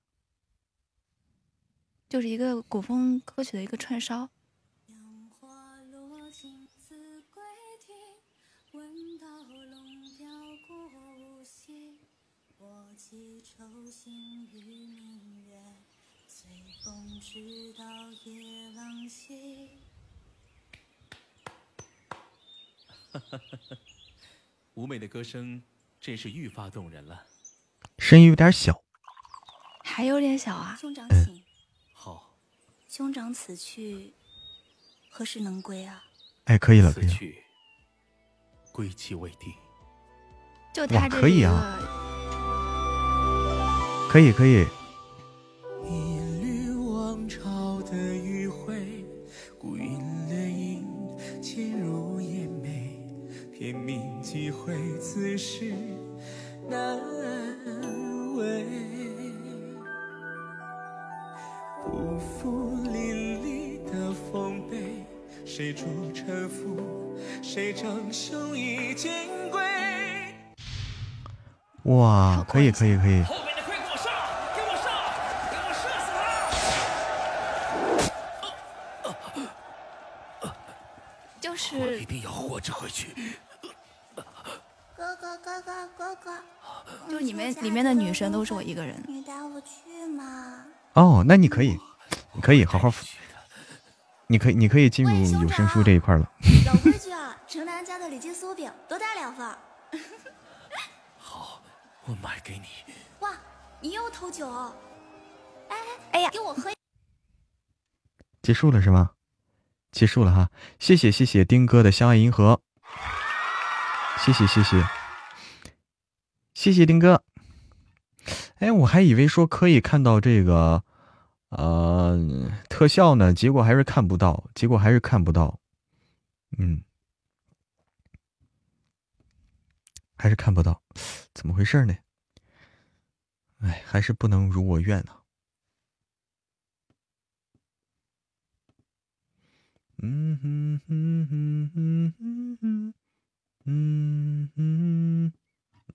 就是一个古风歌曲的一个串烧。舞美的歌声真是愈发动人了，声音有点小，还有点小啊。兄长请。好。兄长此去何时能归啊？哎，可以了，可以了。归期未定。就他这可以啊。可以可以。名几回，此事难为。不负淋漓的丰碑，谁主沉浮，谁长兄义金贵。哇，可以可以可以的快给我上！给我上！给我射死他！就是我一定要活着回去。哥哥哥哥哥哥，就里面里面的女生都是我一个人。你带我去嘛？哦，那你可以，你可以好好，你可以你可以进入有声书这一块了。老规矩啊，城南家的里脊酥饼多带两份。好，我买给你。哇，你又偷酒！哎哎呀，给我喝。结束了是吗？结束了哈，谢谢谢谢丁哥的相爱银河，谢谢谢谢谢谢丁哥。哎，我还以为说可以看到这个呃特效呢，结果还是看不到，结果还是看不到，嗯，还是看不到，怎么回事呢？哎，还是不能如我愿呢、嗯哼哼哼哼哼哼，嗯哼，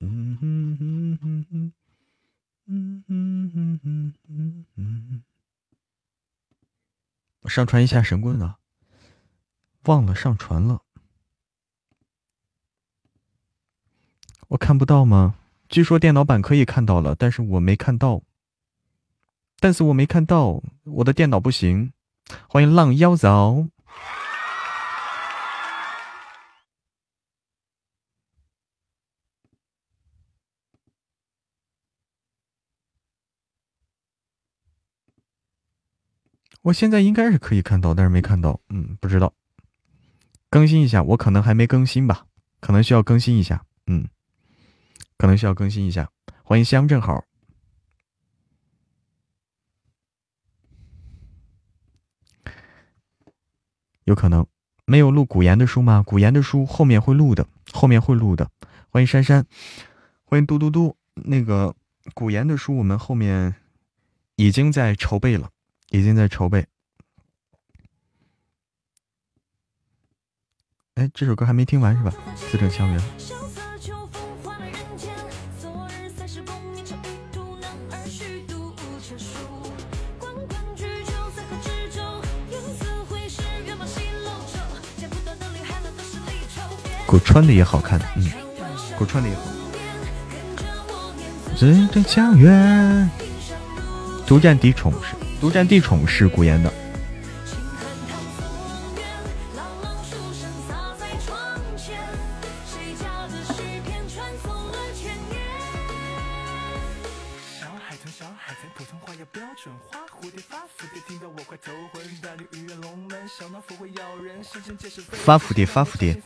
嗯哼哼哼哼，嗯哼哼哼哼哼。我上传一下神棍啊，忘了上传了，我看不到吗？据说电脑版可以看到了，但是我没看到。但是我没看到，我的电脑不行。欢迎浪妖娆。我现在应该是可以看到，但是没看到，嗯，不知道。更新一下，我可能还没更新吧，可能需要更新一下，嗯，可能需要更新一下。欢迎香正好，有可能没有录古言的书吗？古言的书后面会录的，后面会录的。欢迎珊珊，欢迎嘟嘟嘟。那个古言的书，我们后面已经在筹备了。已经在筹备。哎，这首歌还没听完是吧？自证相约。给我穿的也好看，嗯，给我穿的也好。自证相约，独占敌宠是。独占地宠是古言的。发蝴蝶，发蝴蝶。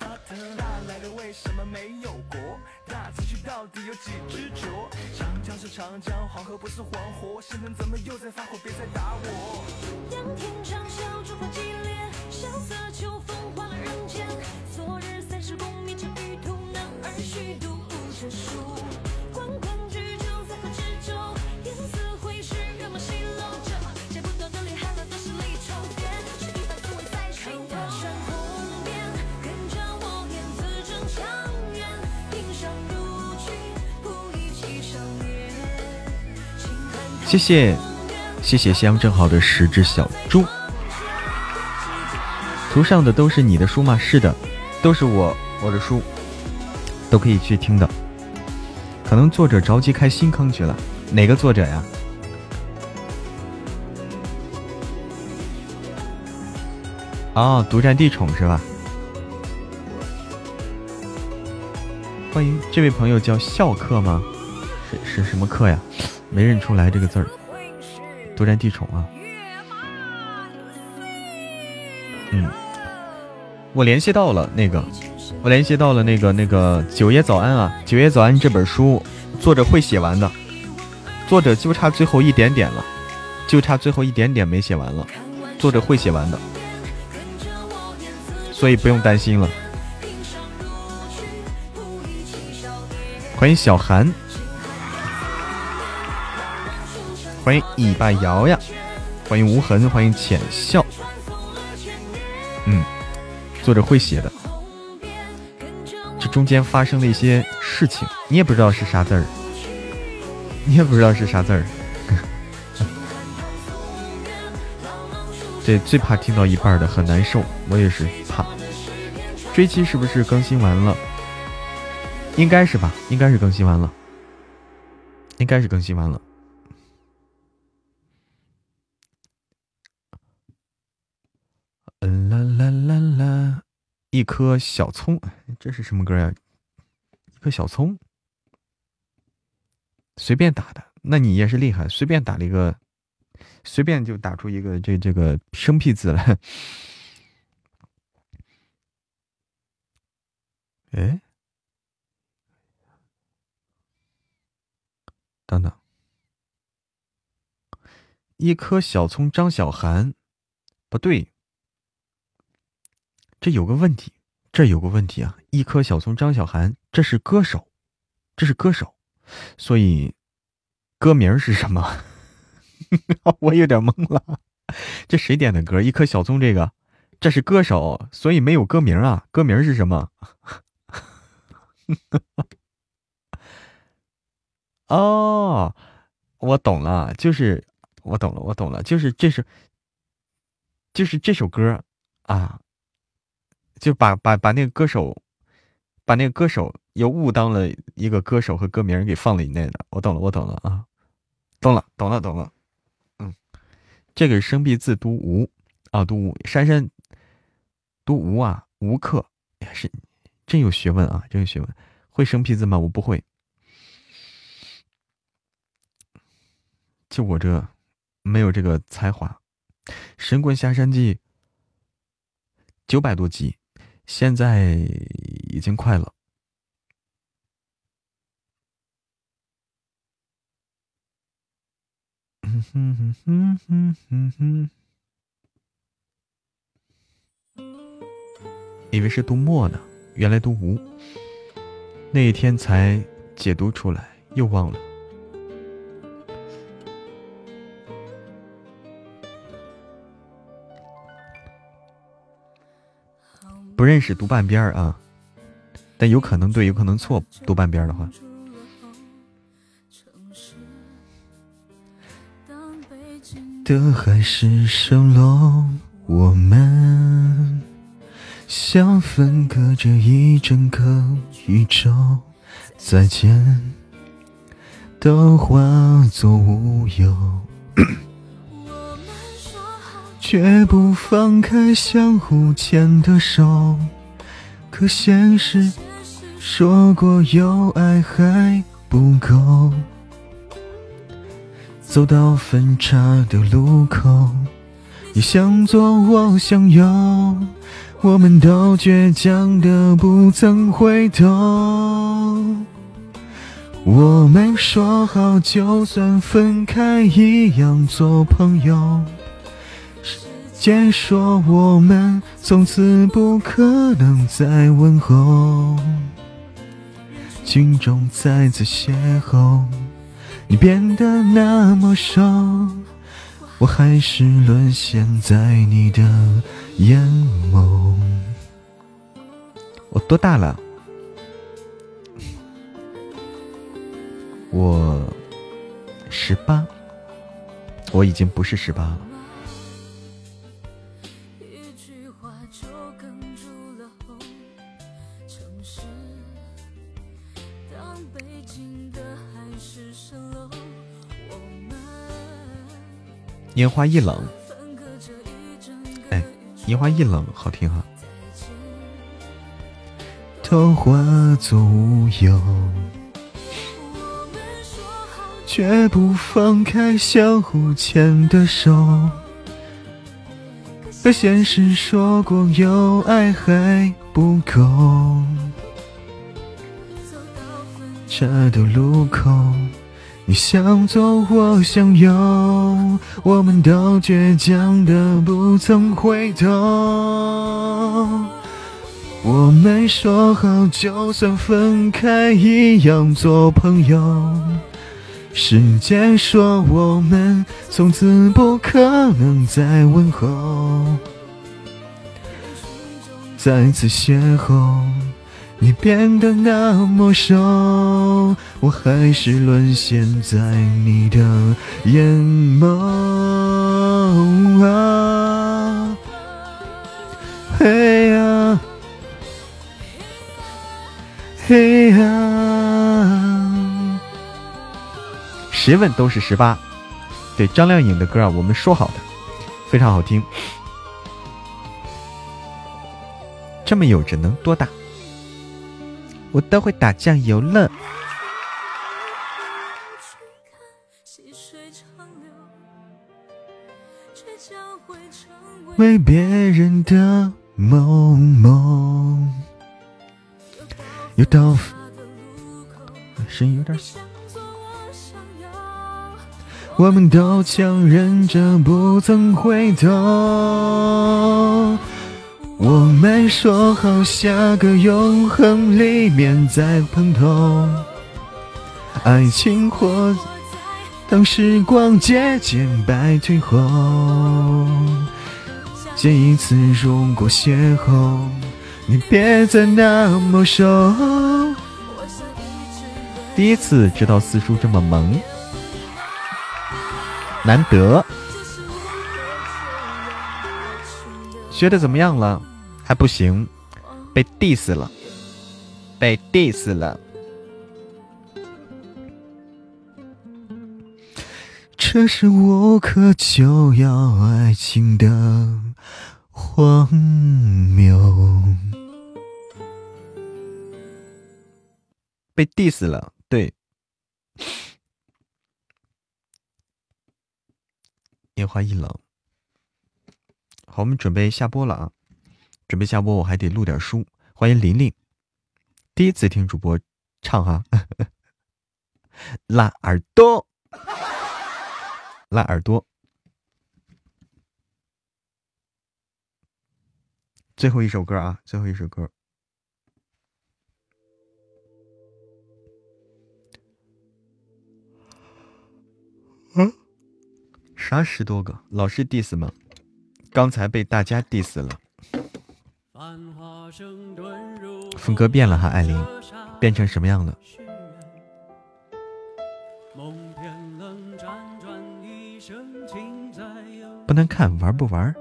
谢谢，谢夕阳正好的十只小猪。图上的都是你的书吗？是的，都是我我的书，都可以去听的。可能作者着急开新坑去了，哪个作者呀？哦，独占地宠是吧？欢迎这位朋友叫笑客吗？是是什么客呀？没认出来这个字儿，独占地宠啊！嗯，我联系到了那个，我联系到了那个那个九爷早安啊！九爷早安这本书作者会写完的，作者就差最后一点点了，就差最后一点点没写完了，作者会写完的，所以不用担心了。欢迎小韩。欢迎尾巴摇呀，欢迎无痕，欢迎浅笑。嗯，作者会写的，这中间发生了一些事情，你也不知道是啥字儿，你也不知道是啥字儿。对，最怕听到一半的，很难受。我也是怕。追妻是不是更新完了？应该是吧，应该是更新完了，应该是更新完了。啦啦啦啦！一颗小葱，这是什么歌呀？一颗小葱，随便打的。那你也是厉害，随便打了一个，随便就打出一个这这个生僻字来。哎，等等，一颗小葱，张小涵，不对。这有个问题，这有个问题啊！一颗小葱，张小涵，这是歌手，这是歌手，所以歌名是什么？我有点懵了。这谁点的歌？一颗小葱，这个这是歌手，所以没有歌名啊。歌名是什么？哦，我懂了，就是我懂了，我懂了，就是这是就是这首歌啊。就把把把那个歌手，把那个歌手又误当了一个歌手和歌名给放了以内的，我懂了，我懂了啊，懂了，懂了，懂了，嗯。这个生僻字读吴啊，读吴。珊珊读吴啊，吴克也是真有学问啊，真有学问。会生僻字吗？我不会。就我这没有这个才华，《神棍下山记》九百多集，现在已经快了。嗯哼哼哼哼哼哼，以为是读墨呢，原来读无。那一天才解读出来，又忘了。不认识读半边啊，但有可能对，有可能错。读半边的话，的海市蜃楼，我们像分隔着一整个宇宙，再见都化作乌有。绝不放开相互牵的手，可现实说过有爱还不够。走到分岔的路口，你向左，我向右，我们都倔强的不曾回头。我们说好，就算分开，一样做朋友。解说我们从此不可能再问候，镜中再次邂逅，你变得那么瘦，我还是沦陷在你的眼眸。我多大了？我十八，我已经不是十八了。烟花易冷，哎，烟花易冷，好听哈。都化作乌有，绝不放开相互牵的手。和现实说过有爱还不够，这的路口。你向左，我向右，我们都倔强的不曾回头。我们说好，就算分开，一样做朋友。时间说我们从此不可能再问候，再次邂逅。你变得那么瘦，我还是沦陷在你的眼眸啊。嘿呀，嘿呀，谁问都是十八。对张靓颖的歌啊，我们说好的，非常好听。这么有着能多大？我都会打酱油了。为别人的梦梦，有道声音有点小。我们都强忍着不曾回头。我们说好，下个永恒里面再碰头。爱情或当时光渐渐败退后，见一次如果邂逅，你别再那么瘦。第一次知道四叔这么萌，难得。学的怎么样了？还不行，被 diss 了，被 diss 了。这是我渴求要爱情的荒谬。被 diss 了，对。烟花易冷。好，我们准备下播了啊！准备下播，我还得录点书。欢迎琳琳，第一次听主播唱哈，拉耳朵，拉耳朵。最后一首歌啊，最后一首歌。嗯，啥十多个？老是 diss 吗？刚才被大家 diss 了。风格变了哈，艾琳，变成什么样了？不能看，玩不玩？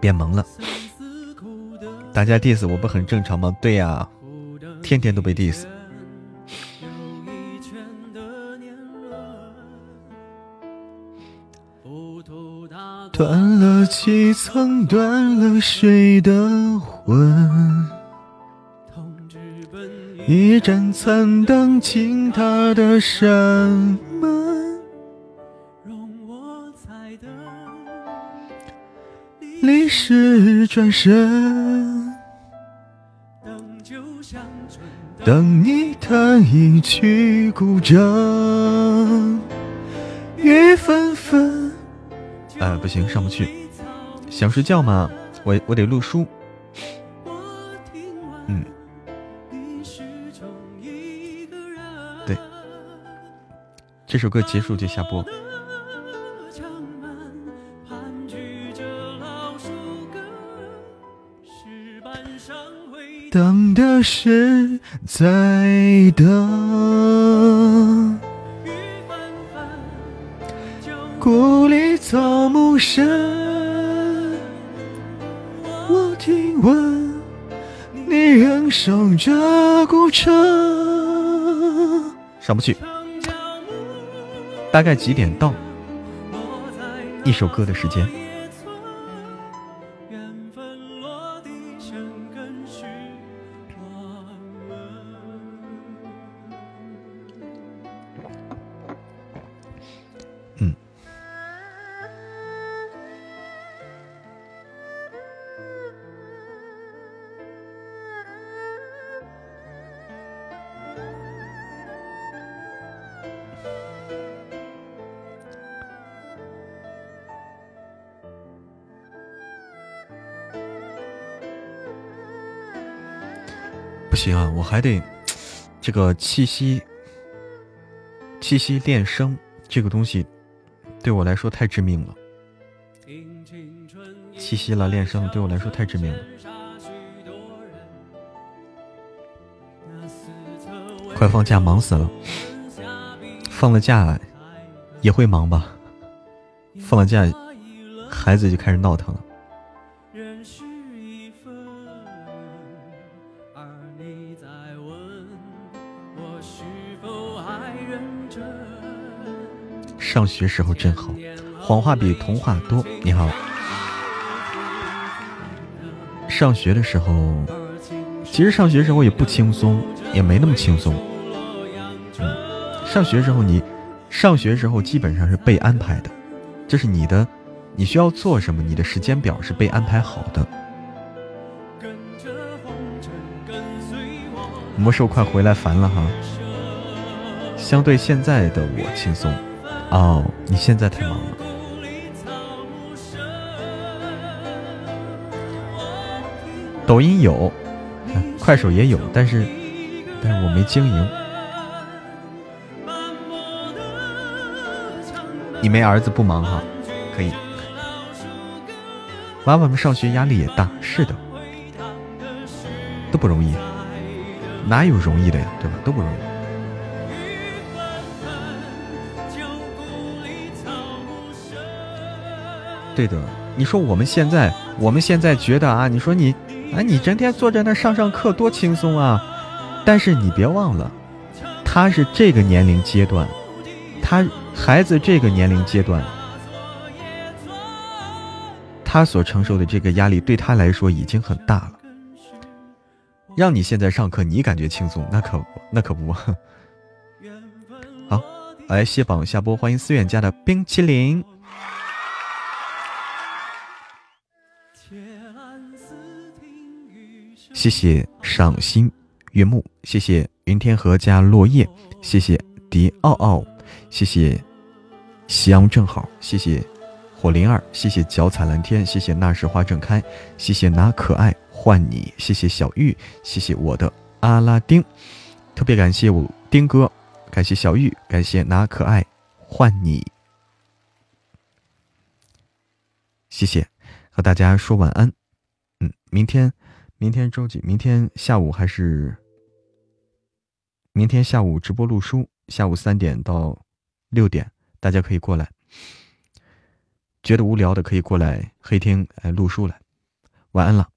变萌了。大家 diss 我不很正常吗？对呀，天天都被 diss。断了几层，断了谁的魂？一盏残灯，进他的山门。容我再等历史转身，等你弹一曲古筝，雨纷纷。呃，不行，上不去。想睡觉吗？我我得录书。嗯，对，这首歌结束就下播。等的是在等。草木深，我听闻你仍守着孤城。上不去，大概几点到？一首歌的时间。不行啊，我还得这个气息，气息练声这个东西对我来说太致命了。气息了，练声对我来说太致命了。快放假，忙死了。放了假也会忙吧？放了假，孩子就开始闹腾了。上学时候真好，谎话比童话多。你好，上学的时候，其实上学时候也不轻松，也没那么轻松。嗯，上学时候你，上学时候基本上是被安排的，这是你的，你需要做什么，你的时间表是被安排好的。魔兽快回来，烦了哈。相对现在的我轻松。哦，你现在太忙了。抖音有，快手也有，但是，但是我没经营。你没儿子不忙哈？可以。娃娃们上学压力也大，是的，都不容易，哪有容易的呀？对吧？都不容易。对的，你说我们现在，我们现在觉得啊，你说你，啊，你整天坐在那上上课多轻松啊，但是你别忘了，他是这个年龄阶段，他孩子这个年龄阶段，他所承受的这个压力对他来说已经很大了。让你现在上课，你感觉轻松，那可，那可不。好，来卸榜下播，欢迎思远家的冰淇淋。谢谢赏心悦目，谢谢云天河加落叶，谢谢迪奥奥，谢谢夕阳正好，谢谢火灵儿，谢谢脚踩蓝天，谢谢那时花正开，谢谢拿可爱换你，谢谢小玉，谢谢我的阿拉丁，特别感谢我丁哥，感谢小玉，感谢拿可爱换你，谢谢，和大家说晚安，嗯，明天。明天周几？明天下午还是？明天下午直播录书，下午三点到六点，大家可以过来。觉得无聊的可以过来黑厅哎录书来。晚安了。